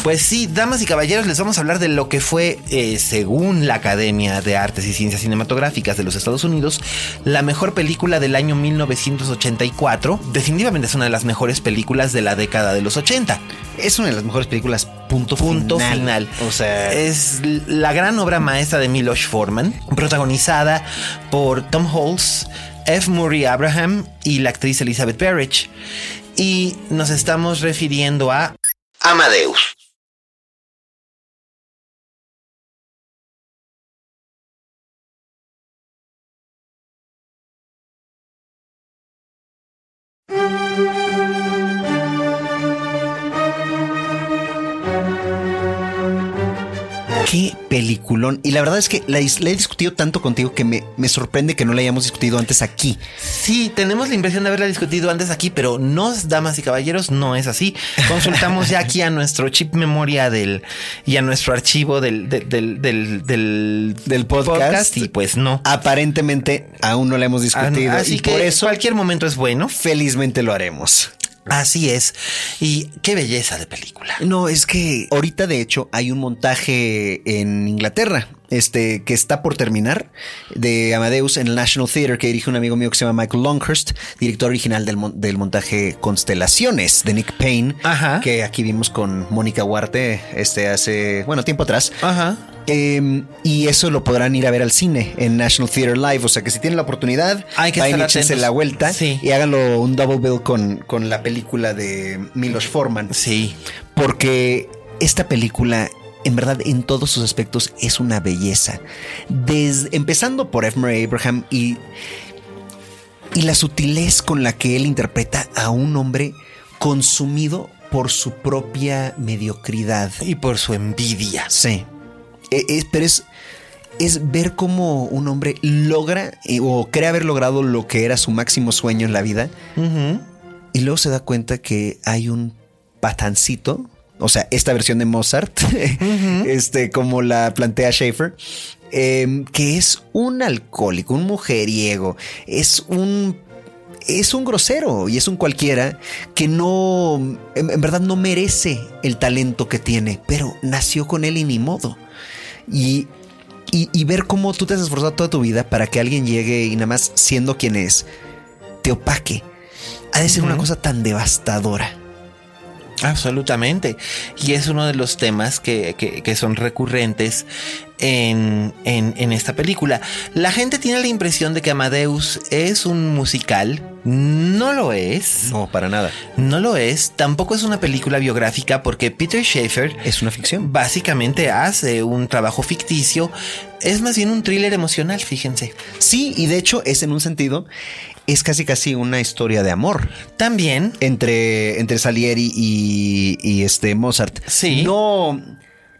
Pues sí, damas y caballeros, les vamos a hablar de lo que fue, eh, según la Academia de Artes y Ciencias Cinematográficas de los Estados Unidos, la mejor película del año 1984. Definitivamente es una de las mejores películas de la década de los 80. Es una de las mejores películas, punto, punto final. final. O sea, es la gran obra maestra de Miloš Forman, protagonizada por Tom Holtz, F. Murray Abraham y la actriz Elizabeth Parrish. Y nos estamos refiriendo a Amadeus. Qué peliculón. Y la verdad es que la, la he discutido tanto contigo que me, me, sorprende que no la hayamos discutido antes aquí. Sí, tenemos la impresión de haberla discutido antes aquí, pero no, damas y caballeros, no es así. Consultamos ya aquí a nuestro chip memoria del y a nuestro archivo del, del, del, del, del, del podcast. podcast. y pues no. Aparentemente aún no la hemos discutido. Así y que por eso cualquier momento es bueno. Felizmente lo haremos. Así es. Y qué belleza de película. No, es que ahorita de hecho hay un montaje en Inglaterra, este, que está por terminar, de Amadeus en el National Theatre, que dirige un amigo mío que se llama Michael Longhurst, director original del, del montaje Constelaciones de Nick Payne, Ajá. que aquí vimos con Mónica Huarte, este, hace, bueno, tiempo atrás. Ajá. Eh, y eso lo podrán ir a ver al cine en National Theatre Live. O sea que si tienen la oportunidad, Hay que vayan échense la vuelta Sí. y háganlo un double bill con, con la película de Milos Forman. Sí. Porque esta película, en verdad, en todos sus aspectos, es una belleza. Desde, empezando por F. Murray Abraham y, y la sutilez con la que él interpreta a un hombre consumido por su propia mediocridad. Y por su envidia. Sí. Eh, eh, pero es, es ver cómo un hombre logra eh, o cree haber logrado lo que era su máximo sueño en la vida y luego se da cuenta que hay un patancito o sea, esta versión de Mozart, este, como la plantea Schaefer, em, que es un alcohólico, un mujeriego, es un es un grosero y es un cualquiera que no, en, verdad no merece el talento que tiene, pero nació con él y ni modo. Y, y, ver cómo tú te has esforzado toda tu vida para que alguien llegue y nada más siendo quien es, te opaque. Ha de ser una cosa tan devastadora. Absolutamente. Y es uno de los temas que, que, son recurrentes en, en, esta película. La gente tiene la impresión de que Amadeus es un musical. No lo es. No, para nada. No lo es. Tampoco es una película biográfica porque Peter Schaeffer... Es una ficción. Básicamente hace un trabajo ficticio. Es más bien un thriller emocional, fíjense. Sí, y de hecho es en un sentido es casi casi una historia de amor. También. Entre, entre Salieri y, y este Mozart. Sí. No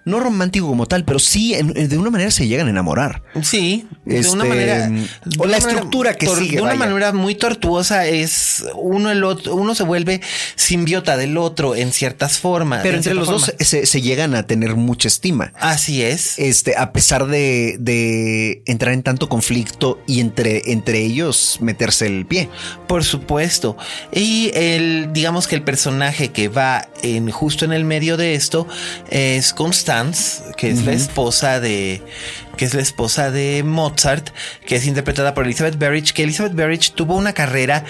no romántico como tal, pero sí de una manera se llegan a enamorar. Sí, de una este, manera. o la estructura que sigue. De una manera muy tortuosa es uno el otro, uno se vuelve simbiota del otro en ciertas formas. Pero entre los dos se, llegan a tener mucha estima. Así es. Este, a pesar de, de entrar en tanto conflicto y entre, entre ellos meterse el pie. Por supuesto. Y el, digamos que el personaje que va en justo en el medio de esto es Constante que es la esposa de que es la esposa de Mozart, que es interpretada por Elizabeth Berrich, que Elizabeth Berrich tuvo una carrera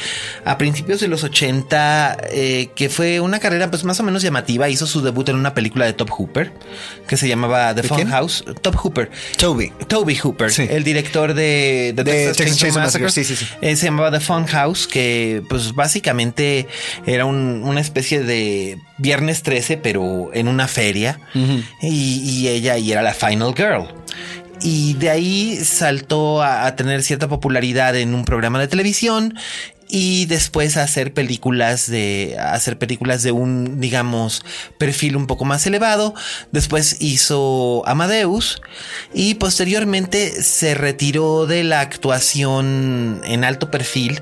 a principios de los 80, eh, que fue una carrera pues más o menos llamativa, hizo su debut en una película de Top Hooper, que se llamaba The Fun House, Top Hooper. Toby. Toby Hooper, el director de, de, Texas eh, se llamaba The Fun House, que pues básicamente era una especie de Viernes 13, pero en una feria, y, y ella y era la Final Girl y de ahí saltó a, tener cierta popularidad en un programa de televisión y después hacer películas de hacer películas de un digamos perfil un poco más elevado. Después hizo Amadeus y posteriormente se retiró de la actuación en alto perfil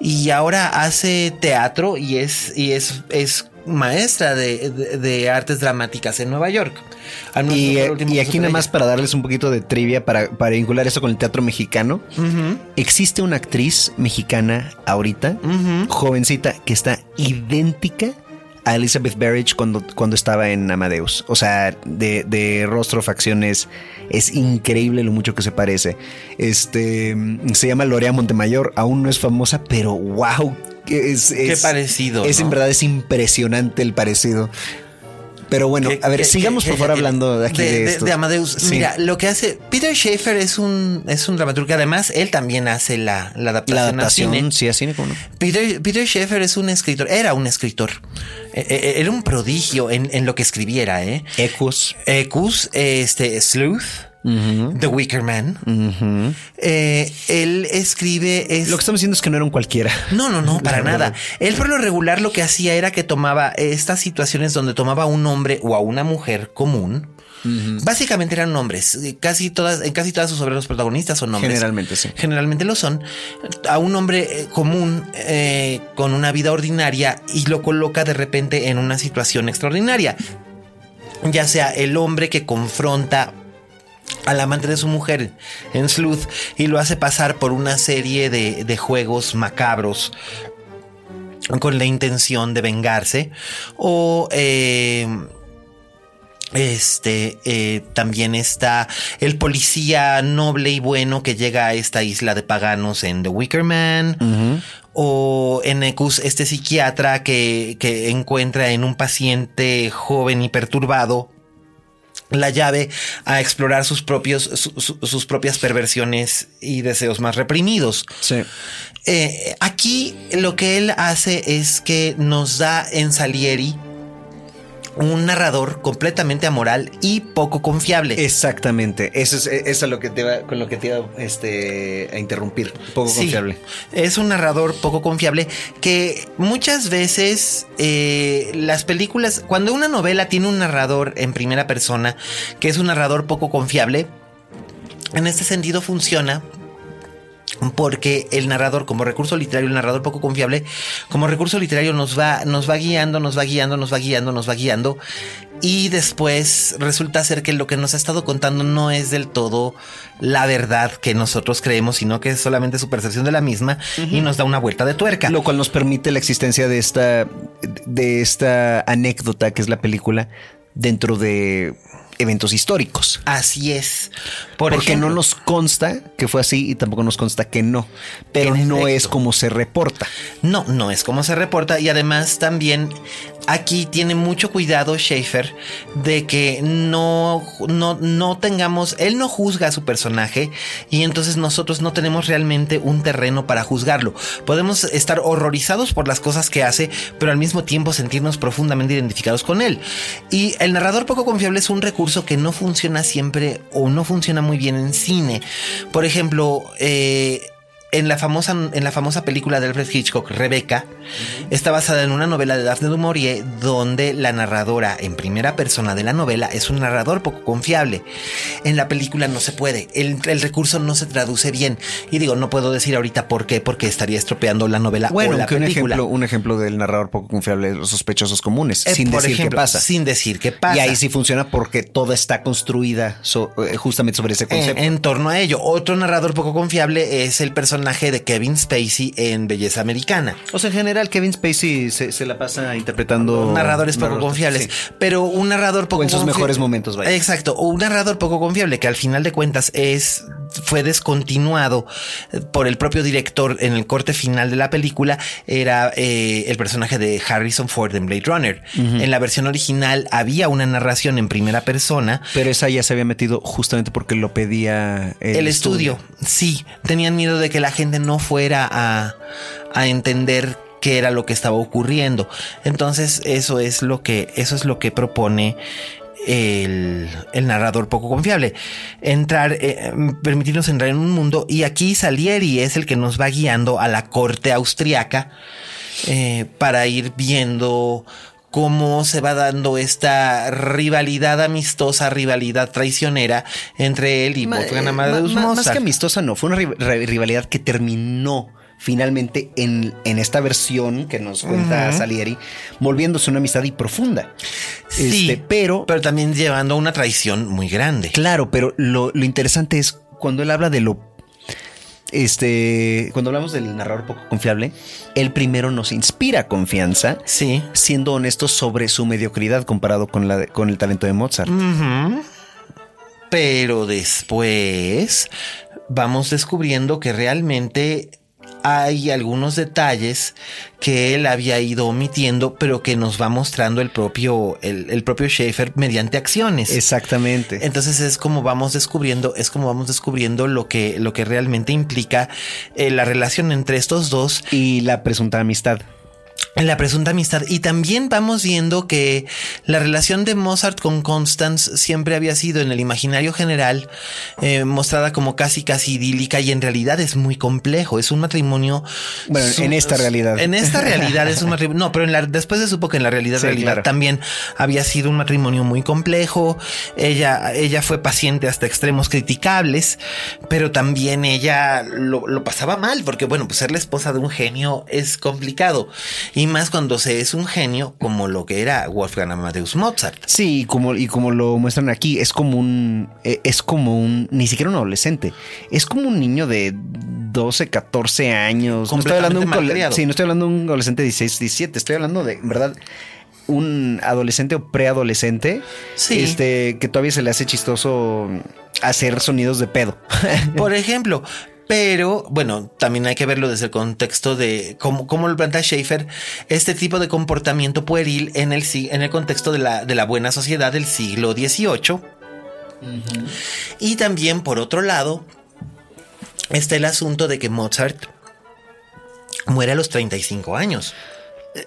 y ahora hace teatro y es y es es maestra de, artes dramáticas en Nueva York. Y, aquí nada más para darles un poquito de trivia para, para vincular eso con el teatro mexicano. Existe una actriz mexicana ahorita, jovencita, que está idéntica a Elizabeth Berridge cuando, cuando estaba en Amadeus. O sea, de, de, rostro, facciones, es increíble lo mucho que se parece. Este se llama Lorea Montemayor, aún no es famosa, pero wow, es, Qué parecido. Es en verdad es impresionante el parecido. Pero bueno, a ver, sigamos por favor hablando de aquí de, esto. de, Amadeus. Mira, lo que hace Peter Schaefer es un, es un dramaturgo. Además, él también hace la, la adaptación. La adaptación, sí, así como no. Peter, Peter Schaefer es un escritor, era un escritor. E, e, e, era un prodigio en, en, lo que escribiera, ¿eh? Ecus. Ecus, este, Sleuth. The Wicker Man. Eh, él escribe. Es... Lo que estamos diciendo es que no era un cualquiera. No, no, no, para nada. Él por lo regular lo que hacía era que tomaba estas situaciones donde tomaba a un hombre o a una mujer común. Básicamente eran hombres. Casi todas, en casi todas sus obras los protagonistas son hombres. Generalmente sí. Generalmente lo son. A un hombre eh, común eh, con una vida ordinaria y lo coloca de repente en una situación extraordinaria. Ya sea el hombre que confronta al amante de su mujer en Sleuth y lo hace pasar por una serie de, juegos macabros con la intención de vengarse o eh, este eh, también está el policía noble y bueno que llega a esta isla de paganos en The Wicker Man. O en Ecus, este psiquiatra que, que encuentra en un paciente joven y perturbado la llave a explorar sus propios, sus propias perversiones y deseos más reprimidos. Sí. Eh, aquí lo que él hace es que nos da en Salieri un narrador completamente amoral y poco confiable. Exactamente. Eso es, eso lo que te va, con lo que te iba este, a interrumpir. Poco confiable. Es un narrador poco confiable que muchas veces eh, las películas, cuando una novela tiene un narrador en primera persona, que es un narrador poco confiable, en este sentido funciona porque el narrador como recurso literario, el narrador poco confiable, como recurso literario nos va, nos va guiando, nos va guiando, nos va guiando, nos va guiando y después resulta ser que lo que nos ha estado contando no es del todo la verdad que nosotros creemos, sino que es solamente su percepción de la misma y nos da una vuelta de tuerca. Lo cual nos permite la existencia de esta, de esta anécdota que es la película dentro de eventos históricos. Así es. Porque no nos consta que fue así y tampoco nos consta que no. Pero no es como se reporta. No, no es como se reporta. Y además también aquí tiene mucho cuidado Schaefer de que no, no, no tengamos, él no juzga a su personaje y entonces nosotros no tenemos realmente un terreno para juzgarlo. Podemos estar horrorizados por las cosas que hace, pero al mismo tiempo sentirnos profundamente identificados con él. Y el narrador poco confiable es un recurso que no funciona siempre o no funciona muy bien en cine. Por ejemplo, eh, en la famosa, en la famosa película de Alfred Hitchcock, Rebecca, está basada en una novela de Daphne du Maurier donde la narradora en primera persona de la novela es un narrador poco confiable. En la película no se puede, el, recurso no se traduce bien. Y digo, no puedo decir ahorita por qué, porque estaría estropeando la novela bueno, o la Un ejemplo, un ejemplo del narrador poco confiable los sospechosos comunes, Eh, sin decir qué ejemplo, pasa. Sin decir qué pasa. Y ahí sí funciona porque toda está construida so- eh, justamente sobre ese en, concepto. en torno a ello. Otro narrador poco confiable es el personaje de Kevin Spacey en Belleza Americana. o sea, en general, Kevin Spacey se, se la pasa interpretando narradores poco confiables, sí. pero un narrador poco O en sus mejores momentos, vaya. Exacto, o un narrador poco confiable que al final de cuentas es fue descontinuado eh, por el propio director en el corte final de la película era eh, el personaje de Harrison Ford en Blade Runner. En la versión original había una narración en primera persona. Pero esa ya se había metido justamente porque lo pedía el, El, estudio. sí, tenían miedo de que la gente no fuera a, entender qué era lo que estaba ocurriendo. Entonces, eso es lo que, eso es lo que propone el, el narrador poco confiable. Entrar, eh, permitirnos entrar en un mundo. Y aquí Salieri es el que nos va guiando a la corte austriaca eh, para ir viendo cómo se va dando esta rivalidad amistosa, rivalidad traicionera entre él y Ma- Wolfgang eh, Amadeus ma- ma- Más que amistosa, no. Fue una ri- ri- rivalidad que terminó finalmente en, en esta versión que nos cuenta Salieri, volviéndose una amistad y profunda. Sí, Este, pero, pero también llevando a una traición muy grande. claro, pero lo, lo interesante es cuando él habla de lo. Este, cuando hablamos del narrador poco confiable, él primero nos inspira confianza, Sí. siendo honestos sobre su mediocridad comparado con, la, con el talento de Mozart. Pero después vamos descubriendo que realmente hay algunos detalles que él había ido omitiendo, pero que nos va mostrando el propio, el, el propio Schaefer mediante acciones. Exactamente. Entonces es como vamos descubriendo, es como vamos descubriendo lo que, lo que realmente implica eh, la relación entre estos dos y la presunta amistad. En la presunta amistad. Y también vamos viendo que la relación de Mozart con Constance siempre había sido en el imaginario general eh, mostrada como casi casi idílica y en realidad es muy complejo. Es un matrimonio. Bueno, en esta realidad. En esta realidad es un matrimonio. No, pero en la, después se supo que en la realidad, Sí, realidad claro. también había sido un matrimonio muy complejo. Ella, ella fue paciente hasta extremos criticables, pero también ella lo, lo pasaba mal, porque bueno, pues ser la esposa de un genio es complicado. Y más cuando se es un genio como lo que era Wolfgang Amadeus Mozart. Sí, y como, y como lo muestran aquí, es como un. eh, Es como un. Ni siquiera un adolescente. Es como un niño de 12, 14 años. No estoy hablando de un. Sí, no estoy hablando de un adolescente de 16, 17. Estoy hablando de, en verdad, un adolescente o preadolescente. Sí. Este, que todavía se le hace chistoso hacer sonidos de pedo. Por ejemplo. Pero bueno, también hay que verlo desde el contexto de cómo, cómo lo plantea Schaefer, este tipo de comportamiento pueril en el, en el contexto de la, de la buena sociedad del siglo XVIII. Y también, por otro lado, está el asunto de que Mozart muere a los 35 años.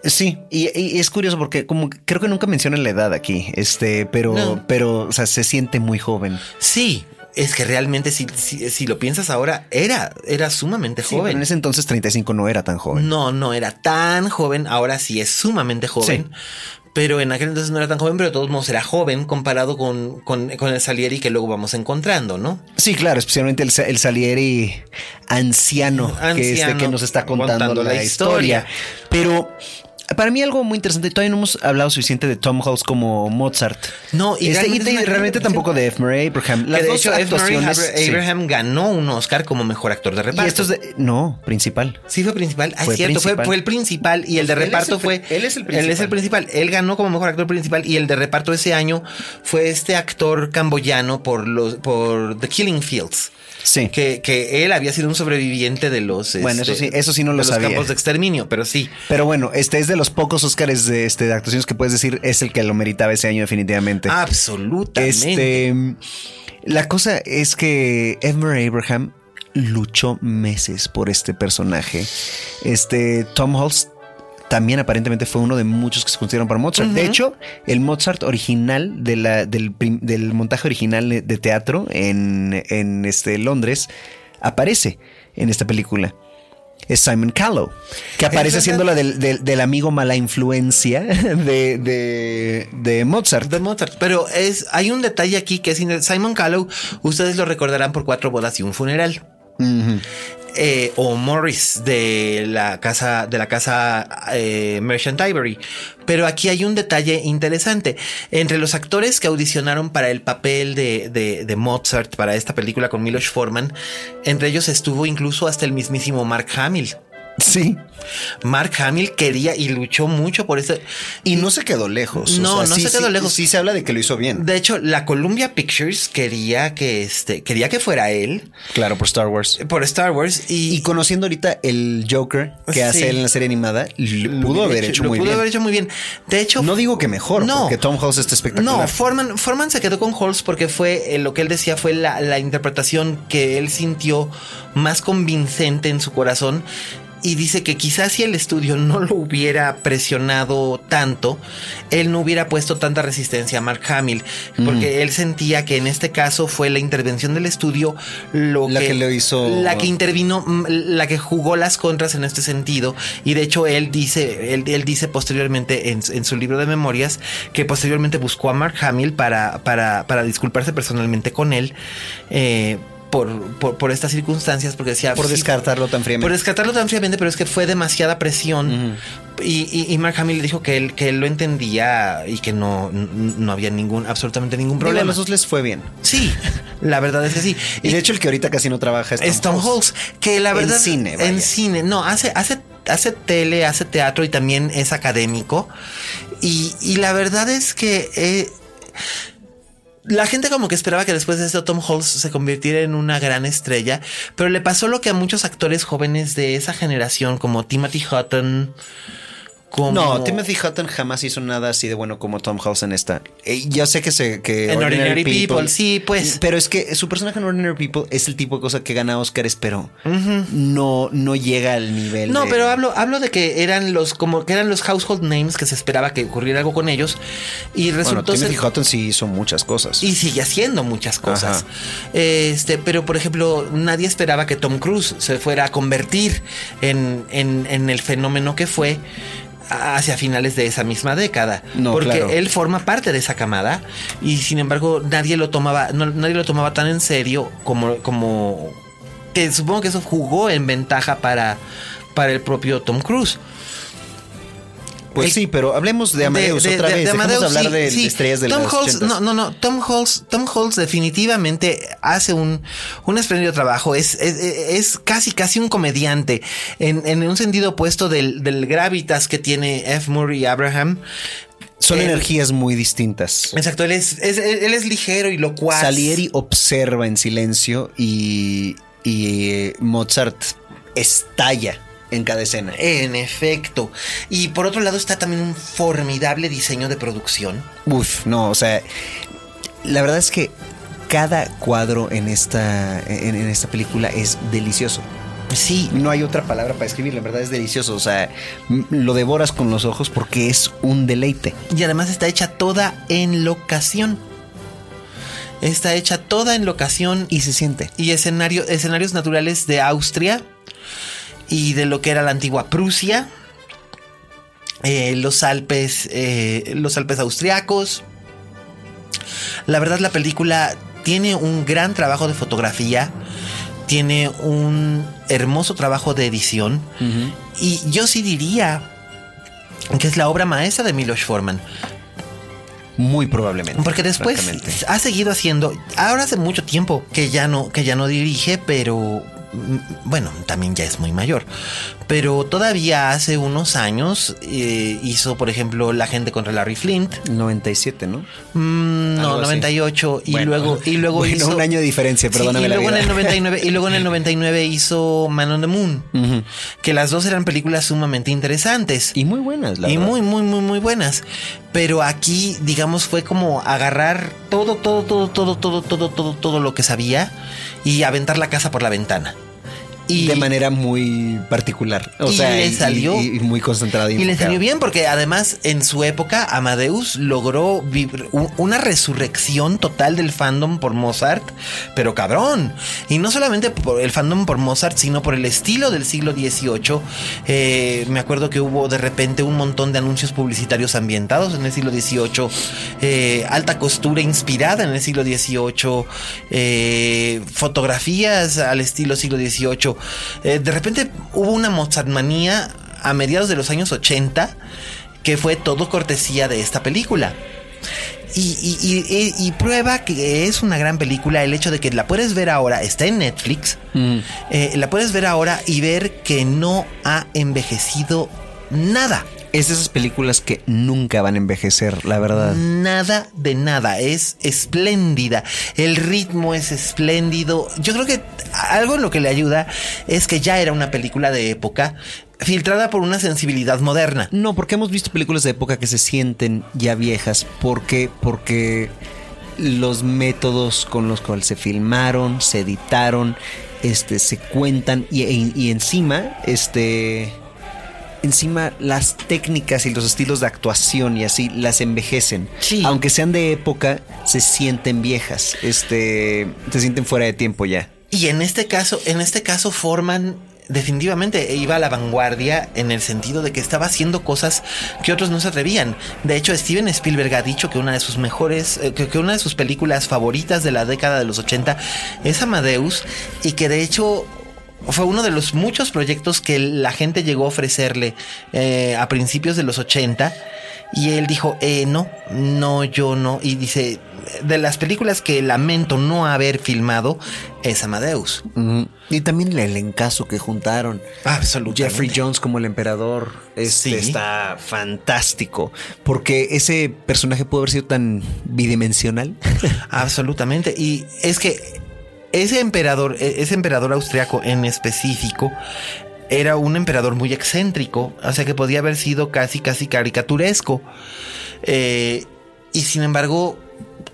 Sí, y, y es curioso porque como creo que nunca mencionan la edad aquí, este, pero, No. pero, o sea, se siente muy joven. Sí, es que realmente si, si, si lo piensas ahora, era, era sumamente Sí, pero joven. en ese entonces 35 no era tan joven. No, no era tan joven, ahora sí es sumamente joven. Pero en aquel entonces no era tan joven, pero de todos modos era joven comparado con, con, con el Salieri que luego vamos encontrando, ¿no? Sí, claro, especialmente el, el Salieri anciano, que, este, Anciano, que nos está contando, contando la, la historia. historia. Pero para mí algo muy interesante, todavía no hemos hablado suficiente de Tom Hulce como Mozart. No, y este, y realmente de- tampoco de F. Murray Abraham. Las que de dos hecho, F. Murray actuaciones. Abra- sí. Abraham ganó un Oscar como mejor actor de reparto. Y estos de. No, principal. Sí, fue principal. Ah, Fue es cierto, fue, principal. fue el principal y el de Pues él reparto el fue. él es el Él es el principal. principal. Él ganó como mejor actor principal y el de reparto ese año fue este actor camboyano por los por The Killing Fields. Sí. Que, que él había sido un sobreviviente de los. Bueno, eso sí- eso sí no lo de los sabía. campos de exterminio, pero sí. Pero bueno, este es de los pocos Oscars de, este, de actuaciones que puedes decir es el que lo meritaba ese año definitivamente. Absolutamente. Este, la cosa es que Edmund Abraham luchó meses por este personaje. Este Tom Hulce también aparentemente fue uno de muchos que se consideraron para Mozart. De hecho, el Mozart original de la- del, del montaje original de teatro en, en este Londres aparece en esta película. Es Simon Callow, que aparece siendo la del, del- del amigo mala influencia de, de, de Mozart. De Mozart. Pero es, hay un detalle aquí que es Simon Callow, ustedes lo recordarán por cuatro bodas y un funeral. Eh, o Morris de la casa de la casa eh, Merchant Ivory. Pero aquí hay un detalle interesante. Entre los actores que audicionaron para el papel de, de- de Mozart para esta película con Milos Forman, entre ellos estuvo incluso hasta el mismísimo Mark Hamill. Sí. Mark Hamill quería y luchó mucho por eso. Y no se quedó lejos. No, no sí- se quedó sí- lejos. Sí se habla de que lo hizo bien. De hecho, la Columbia Pictures quería que este quería que fuera él claro, por Star Wars. por Star Wars y, Y conociendo ahorita el Joker que Sí. hace él en la serie animada, lo pudo haber hecho lo muy pudo bien. haber hecho muy bien. De hecho, No digo que mejor, No. porque Tom Hulce está espectacular. No, Foreman, Foreman se quedó con Halls porque fue eh, lo que él decía fue la, la interpretación que él sintió más convincente en su corazón. Y dice que quizás si el estudio no lo hubiera presionado tanto, él no hubiera puesto tanta resistencia a Mark Hamill. Porque él sentía que en este caso fue la intervención del estudio lo La que lo hizo- La que intervino, mm, la que jugó las contras en este sentido. Y de hecho, él dice, él, él dice posteriormente en, en su libro de memorias que posteriormente buscó a Mark Hamill para, para, para disculparse personalmente con él. eh, por, por, por estas circunstancias, porque decía. Por "Sí, descartarlo tan fríamente. Por descartarlo tan fríamente, pero es que fue demasiada presión. y, y- y Mark Hamill le dijo que él, que él lo entendía y que no, no había ningún, absolutamente ningún Digo, a problema. los dos les fue bien. Sí, la verdad es que sí. Y de hecho, el que ahorita casi no trabaja es Tom, Es Tom que la En verdad. cine, vaya. En cine, no, hace, hace, hace tele, hace teatro y también es académico. Y, y la verdad es que. eh, la gente como que esperaba que después de esto Tom Hulce se convirtiera en una gran estrella, pero le pasó lo que a muchos actores jóvenes de esa generación como Timothy Hutton, como No, Timothy Hutton jamás hizo nada así de bueno como Tom Hulce en esta. Eh, yo sé que se que En Ordinary People, sí, pues. Pero es que su personaje en Ordinary People es el tipo de cosa que gana Oscars, pero no, no llega al nivel. No, de- pero hablo, hablo de que eran los como que eran los household names que se esperaba que ocurriera algo con ellos y Bueno, resultó Timothy ser Hutton sí hizo muchas cosas. y sigue haciendo muchas cosas. Ajá. Este, pero por ejemplo, nadie esperaba que Tom Cruise se fuera a convertir en, en- en el fenómeno que fue hacia finales de esa misma década. No, porque claro. él forma parte de esa camada y sin embargo nadie lo tomaba, no- nadie lo tomaba tan en serio como, como que supongo que eso jugó en ventaja para, para el propio Tom Cruise. Pues el- sí, pero hablemos de Amadeus de- otra de- vez. Dejemos Amadeus, de hablar sí, de, sí. de estrellas de Tom 80s. no, no, no. Tom Hulce, Tom Hulce definitivamente hace un, un espléndido trabajo. Es, es, es casi, casi un comediante. En, en un sentido opuesto del, del gravitas que tiene F. Murray Abraham. Son Él- energías muy distintas. Exacto, él es, es- él es ligero y locuaz. Salieri observa en silencio y, y eh, Mozart estalla en cada escena. En efecto. Y por otro lado está también un formidable diseño de producción. Uf, no, o sea, la verdad es que cada cuadro en esta, en, en esta película es delicioso. Sí, No hay otra palabra para escribir, la verdad es delicioso. O sea, lo devoras con los ojos porque es un deleite. Y además está hecha toda en locación. Está hecha toda en locación Y se siente. y escenario, escenarios naturales de Austria y de lo que era la antigua Prusia, eh, los Alpes, eh, los Alpes austriacos. La verdad, la película tiene un gran trabajo de fotografía, tiene un hermoso trabajo de edición y yo sí diría que es la obra maestra de Milos Forman. Muy probablemente. Porque después ha seguido haciendo, ahora hace mucho tiempo que ya no, que ya no dirige, pero bueno, también ya es muy mayor. Pero todavía hace unos años eh, hizo, por ejemplo, La gente contra Larry Flint. 97, ¿no? Mm, no, Algo así. 98 y Bueno, luego y luego bueno, hizo un año de diferencia, Sí, perdóname la luego en vida. el 99 y luego en el 99 hizo Man on the Moon, que las dos eran películas sumamente interesantes Y muy buenas, la y verdad. muy, muy, muy, muy buenas. Pero aquí, digamos, fue como agarrar todo, todo, todo, todo, todo, todo, todo, todo lo que sabía y aventar la casa por la ventana. Y, de manera muy particular. O Y sea, le y- salió- y, y muy concentrada. y le enfocada. salió bien porque además en su época Amadeus logró una resurrección total del fandom por Mozart, pero cabrón. Y no solamente por el fandom por Mozart, sino por el estilo del siglo XVIII. Eh, me acuerdo que hubo de repente un montón de anuncios publicitarios ambientados en el siglo XVIII, eh, alta costura inspirada en el siglo XVIII, eh, fotografías al estilo siglo XVIII. Eh, de repente hubo una Mozartmanía a mediados de los años 80 que fue todo cortesía de esta película. Y, y- y- y- y prueba que es una gran película el hecho de que la puedes ver ahora, está en Netflix, Mm. eh, la puedes ver ahora y ver que no ha envejecido nada. Es de esas películas que nunca van a envejecer, la verdad. Nada de nada, es espléndida. El ritmo es espléndido. Yo creo que algo en lo que le ayuda es que ya era una película de época filtrada por una sensibilidad moderna. No, porque hemos visto películas de época que se sienten ya viejas. ¿Por qué? Porque los métodos con los cuales se filmaron, se editaron, este, se cuentan y, y- y encima, este, encima las técnicas y los estilos de actuación y así las envejecen. Sí. Aunque sean de época, se sienten viejas. Este, se sienten fuera de tiempo ya. Y en este caso, en este caso Forman definitivamente iba a la vanguardia en el sentido de que estaba haciendo cosas que otros no se atrevían. De hecho, Steven Spielberg ha dicho que una de sus mejores, eh, que, que una de sus películas favoritas de la década de los 80 es Amadeus y que de hecho fue uno de los muchos proyectos que la gente llegó a ofrecerle eh, a principios de los 80 y él dijo, eh, no, no, yo no. Y dice, de las películas que lamento no haber filmado es Amadeus. Y también el elencazo que juntaron. Absolutamente. Jeffrey Jones como el emperador este Sí. está fantástico. Porque ese personaje pudo haber sido tan bidimensional. Absolutamente. Y es que ese emperador, e- ese emperador austriaco en específico, era un emperador muy excéntrico, o sea que podía haber sido casi, casi caricaturesco. Eh, y sin embargo,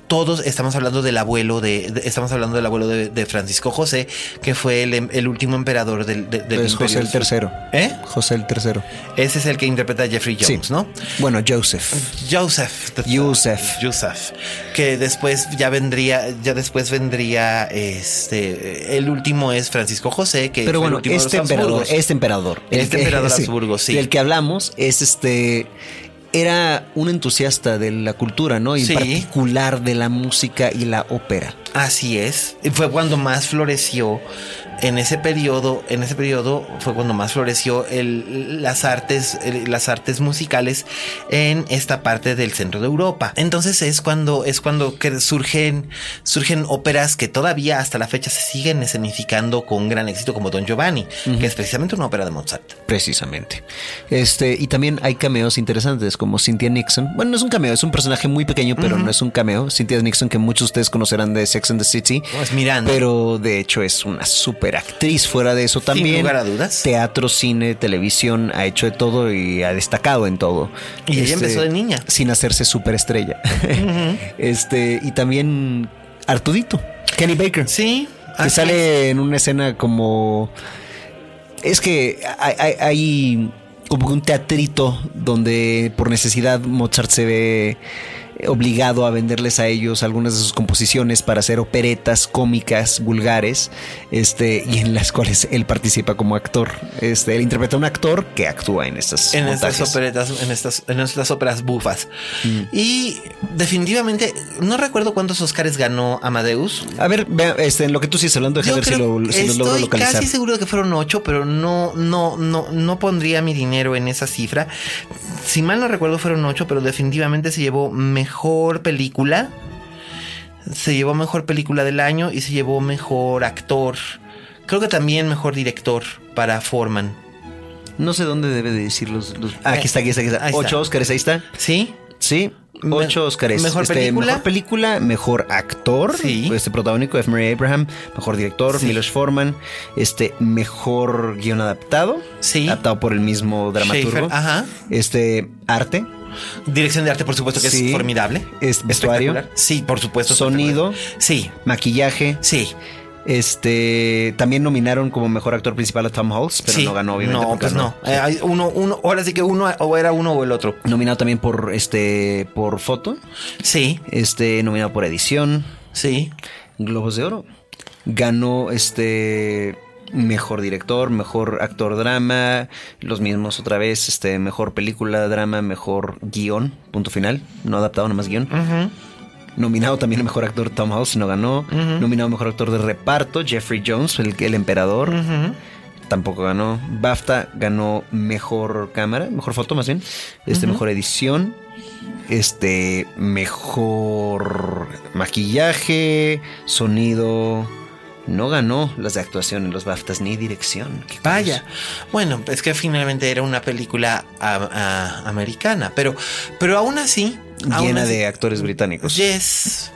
todos estamos hablando del abuelo de, de- estamos hablando del abuelo de, de Francisco José, que fue el, em- el último emperador del, de- del es José el tercero. ¿Eh? José el tercero. Ese es el que interpreta a Jeffrey Jones, Sí. ¿no? Bueno, Joseph. Joseph. Joseph. Joseph. Que después ya vendría, ya después vendría este. El último es Francisco José, que Pero fue el bueno, último de los este emperador, Habsburgos. este emperador. el Este emperador Habsburgo, sí. Del que hablamos es este. Era un entusiasta de la cultura, ¿no? Y en Sí. particular de la música y la ópera. Así es. Y Fue cuando más floreció. En ese periodo, en ese periodo fue cuando más floreció el- las artes, el- las artes musicales en esta parte del centro de Europa. Entonces es cuando es cuando que surgen surgen óperas que todavía hasta la fecha se siguen escenificando con gran éxito como Don Giovanni, que es precisamente una ópera de Mozart. Precisamente. Este, y también hay cameos interesantes como Cynthia Nixon. Bueno, no es un cameo, es un personaje muy pequeño, pero no es un cameo. Cynthia Nixon, que muchos de ustedes conocerán de Sex and the City. Es Miranda. Pero de hecho es una super actriz. Fuera de eso también. lugar a dudas. Teatro, cine, televisión, ha hecho de todo y ha destacado en todo. Y ella empezó de niña. Sin hacerse superestrella. Este, y también Artudito, Kenny Baker. Sí. Que sale en una escena como. Es que hay, hay- hay como un teatrito donde por necesidad Mozart se ve obligado a venderles a ellos algunas de sus composiciones para hacer operetas cómicas vulgares, este, y en las cuales él participa como actor. Este, él interpreta a un actor que actúa en estas en estas operetas, en estas, en estas óperas bufas. Mm. Y definitivamente, no recuerdo cuántos Oscars ganó Amadeus. A ver, vea, este, en lo que tú sigues hablando, déjame ver si lo, si lo logro estoy localizar. casi seguro de que fueron ocho, pero no, no, no, no pondría mi dinero en esa cifra. Si mal no recuerdo, fueron ocho, pero definitivamente se llevó mejor película. Se llevó mejor película del año y se llevó mejor actor. Creo que también mejor director para Foreman. No sé dónde debe de decir los. los- Ah, aquí está, aquí está, aquí está. Ahí está. Ocho Oscars, ahí está. ¿Sí? Sí. Me- Ocho Oscars. ¿mejor Este, película? Mejor película, mejor actor. Sí. Este protagónico, F. Murray Abraham. Mejor director, Sí. Milos Forman. Este, mejor guion adaptado. Sí. Adaptado por el mismo dramaturgo. Schaefer, ajá. Este, arte. Dirección de arte, por supuesto, que Sí. es formidable. Es vestuario. Sí, por supuesto. Sonido. Sí, Maquillaje. sí. Este, también nominaron como mejor actor principal a Tom Halls, pero sí. no ganó, obviamente. No, pues ganó. no. Eh, uno, uno, ahora sí que uno o era uno o el otro. Nominado también por este, por foto. Sí, Este, nominado por edición. sí. Globos de Oro. Ganó este mejor director, mejor actor drama, los mismos otra vez, este mejor película drama, mejor guion, punto final, no adaptado, nomás guion. Ujú. Nominado también a mejor actor Tom House, no ganó. Nominado mejor actor de reparto Jeffrey Jones, el, el emperador, tampoco ganó. BAFTA ganó mejor cámara, mejor foto más bien, este mejor edición. Este mejor maquillaje, sonido. No ganó las de actuación en los BAFTAs ni dirección. Vaya. Bueno, es que finalmente era una película a- a- americana, pero, pero aún así. aún Llena así- de actores británicos. Yes.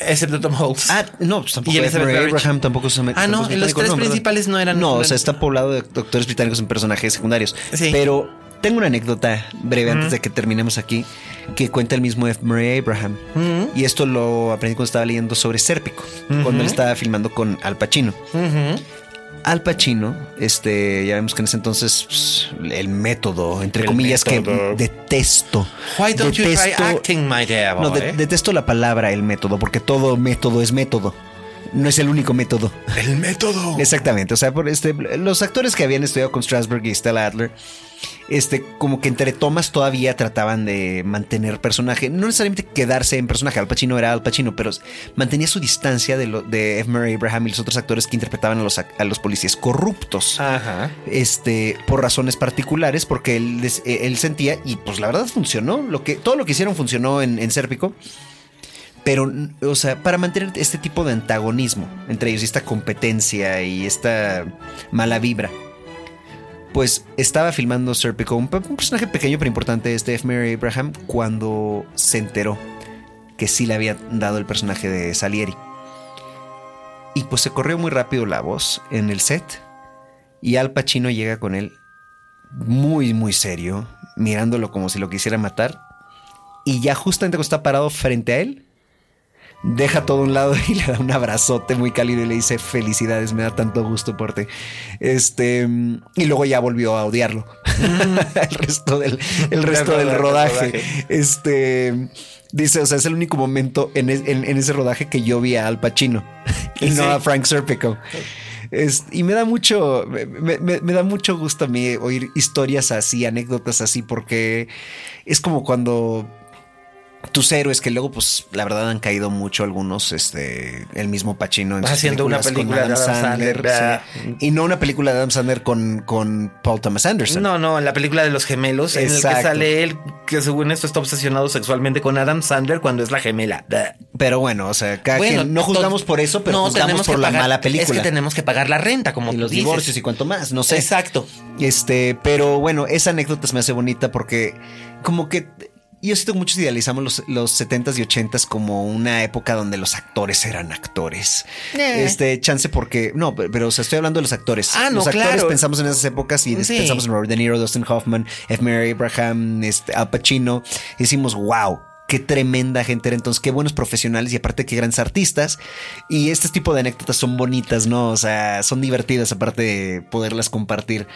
Excepto Tom Holtz. Ah, no, pues tampoco. Y. Elizabeth. Abraham tampoco amer- Ah, no, los tres principales no eran- No, no o sea, está poblado de actores británicos en personajes secundarios. Sí. Pero tengo una anécdota breve antes de que terminemos aquí que cuenta el mismo F. Murray Abraham. Y esto lo aprendí cuando estaba leyendo sobre Sérpico, cuando él estaba filmando con Al Pacino. Al Pacino, este, ya vemos que en ese entonces pues, el método, entre El comillas, método. que detesto. Why don't you try acting, my dear No, de- detesto la palabra el método, porque todo método es método. No es el único método. El método. Exactamente. O sea, por este, los actores que habían estudiado con Strasberg y Stella Adler, este, como que entre tomas todavía trataban de mantener personaje. No necesariamente quedarse en personaje. Al Pacino era Al Pacino, pero mantenía su distancia de, lo, de F. Murray Abraham y los otros actores que interpretaban a los, a los policías corruptos. Ajá. Este, por razones particulares, porque él, eh, él sentía, y pues la verdad funcionó. Lo que, todo lo que hicieron funcionó en, en Sérpico. Pero, o sea, para mantener este tipo de antagonismo entre ellos y esta competencia y esta mala vibra, pues estaba filmando Serpico, un, un personaje pequeño pero importante, este F. Mary Abraham, cuando se enteró que sí le había dado el personaje de Salieri. Y pues se corrió muy rápido la voz en el set. Y Al Pacino llega con él muy, muy serio, mirándolo como si lo quisiera matar. Y ya justamente cuando está parado frente a él, deja todo a un lado y le da un abrazote muy cálido y le dice felicidades, me da tanto gusto por ti. Este, y luego ya volvió a odiarlo. el resto del, el resto del del rodaje. rodaje. Este dice, o sea, es el único momento en, es- en- en ese rodaje que yo vi a Al Pacino y Sí. no a Frank Serpico. Es- y me da mucho, me, me- me da mucho gusto a mí oír historias así, anécdotas así, porque es como cuando tus héroes que luego, pues, la verdad han caído mucho algunos, este, el mismo Pacino en Haciendo una película de Adam Sandler, sí. y no una película de Adam Sandler con, con Paul Thomas Anderson. No, no, la película de los gemelos, en el que sale él, que según esto está obsesionado sexualmente con Adam Sandler cuando es la gemela. Pero bueno, o sea, cada Bueno, quien- no juzgamos por eso, pero no, juzgamos por la pagar- mala película. Es que tenemos que pagar la renta, como y tú los dices. divorcios y cuanto más, no sé. Exacto. Este, pero bueno, esa anécdota se me hace bonita porque como que yo siento que muchos idealizamos los, los 70s y 80s como una época donde los actores eran actores. Eh. Este, chance porque, no, pero, pero, o sea, estoy hablando de los actores. Ah, no, los actores claro. pensamos en esas épocas y Sí. pensamos en Robert De Niro, Dustin Hoffman, F. Mary Abraham, este, Al Pacino. Y decimos, wow. Qué tremenda gente era entonces, qué buenos profesionales y aparte qué grandes artistas. Y este tipo de anécdotas son bonitas, ¿no? O sea, son divertidas aparte de poderlas compartir.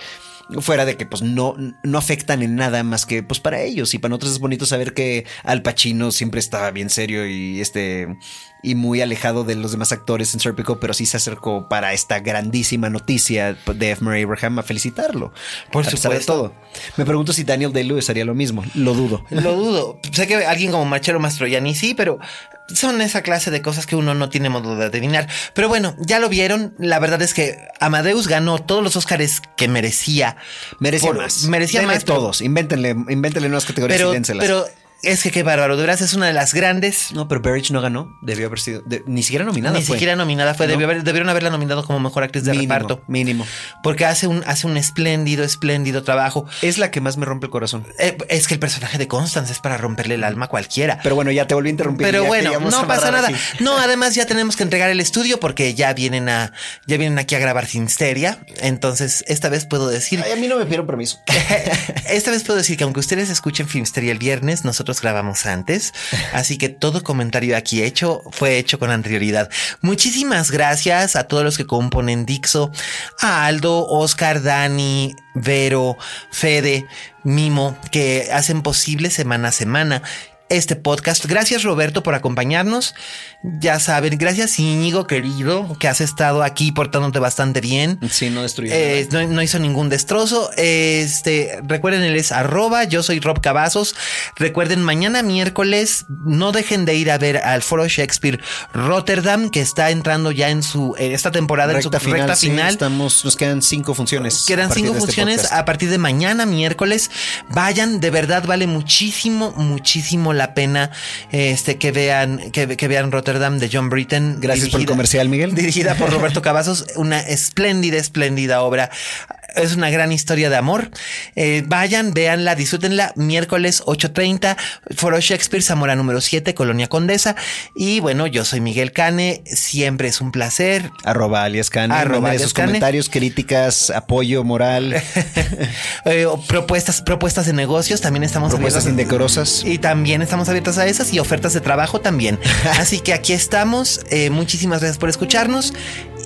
Fuera de que pues no, no afectan en nada más que pues para ellos. Y para nosotros es bonito saber que Al Pacino siempre estaba bien serio y este y muy alejado de los demás actores en Serpico, pero sí se acercó para esta grandísima noticia de F. Murray Abraham a felicitarlo. Por supuesto. de todo. Me pregunto si Daniel Day-Lewis haría lo mismo. Lo dudo. Lo dudo. Sé que alguien como Marcelo Mastroianni sí, pero son esa clase de cosas que uno no tiene modo de adivinar. Pero bueno, ya lo vieron. La verdad es que Amadeus ganó todos los Oscars que merecía. Merecía más. Merecía más. todos. Invéntenle, invéntenle nuevas categorías pero, y dénselas. Pero es que qué bárbaro, verdad es una de las grandes. No, pero Berich no ganó. Debió haber sido. ni siquiera nominada. Ni siquiera nominada fue. debieron haberla nominado como mejor actriz de reparto. Mínimo. Porque hace un, hace un espléndido, espléndido trabajo. Es la que más me rompe el corazón. Eh, es que el personaje de Constance es para romperle el alma a cualquiera. Pero bueno, ya te volví a interrumpir. Pero bueno, no pasa nada. No, además ya tenemos que entregar el estudio porque ya vienen a, ya vienen aquí a grabar Finsteria. Entonces, esta vez puedo decir. Ay, a mí no me pidieron permiso. esta vez puedo decir que aunque ustedes escuchen Filmsteria el viernes, nosotros grabamos antes así que todo comentario aquí hecho fue hecho con anterioridad. Muchísimas gracias a todos los que componen Dixo, a Aldo, Oscar, Dani, Vero, Fede, Mimo, que hacen posible semana a semana este podcast. Gracias Roberto por acompañarnos. Ya saben, gracias Íñigo querido, que has estado aquí portándote bastante bien. Sí, no destruyó. Eh, no, hizo ningún destrozo. Este, recuerden, él es arroba, yo soy Rob Cavazos. Recuerden, mañana miércoles, no dejen de ir a ver al Foro Shakespeare Rotterdam, que está entrando ya en su, eh, esta temporada, en su final, recta final. estamos, nos quedan cinco funciones. Quedan cinco este funciones a partir de mañana miércoles. Vayan, de verdad vale muchísimo, muchísimo la pena este, que vean, que, que vean Rotterdam de John Britton. Gracias por el comercial, Miguel. Dirigida por Roberto Cavazos, una espléndida, espléndida obra es una gran historia de amor. Eh, vayan, véanla, disfrútenla. Miércoles 8.30, Foro Shakespeare, Zamora número 7, Colonia Condesa. Y bueno, yo soy Miguel Cane. Siempre es un placer. Arroba alias Cane. Arroba alias comentarios, críticas, apoyo moral. Eh, propuestas, propuestas de negocios. También estamos Propuestas indecorosas. Y también estamos abiertas a esas y ofertas de trabajo también. Así que aquí estamos. Eh, muchísimas gracias por escucharnos.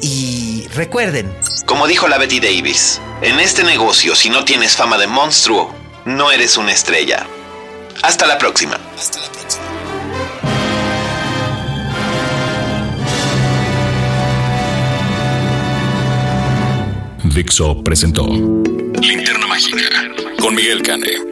Y recuerden. Como dijo la Betty Davis, en este negocio si no tienes fama de monstruo, no eres una estrella. Hasta la próxima. Hasta la próxima. Dixo presentó Linterna Mágica con Miguel Cane.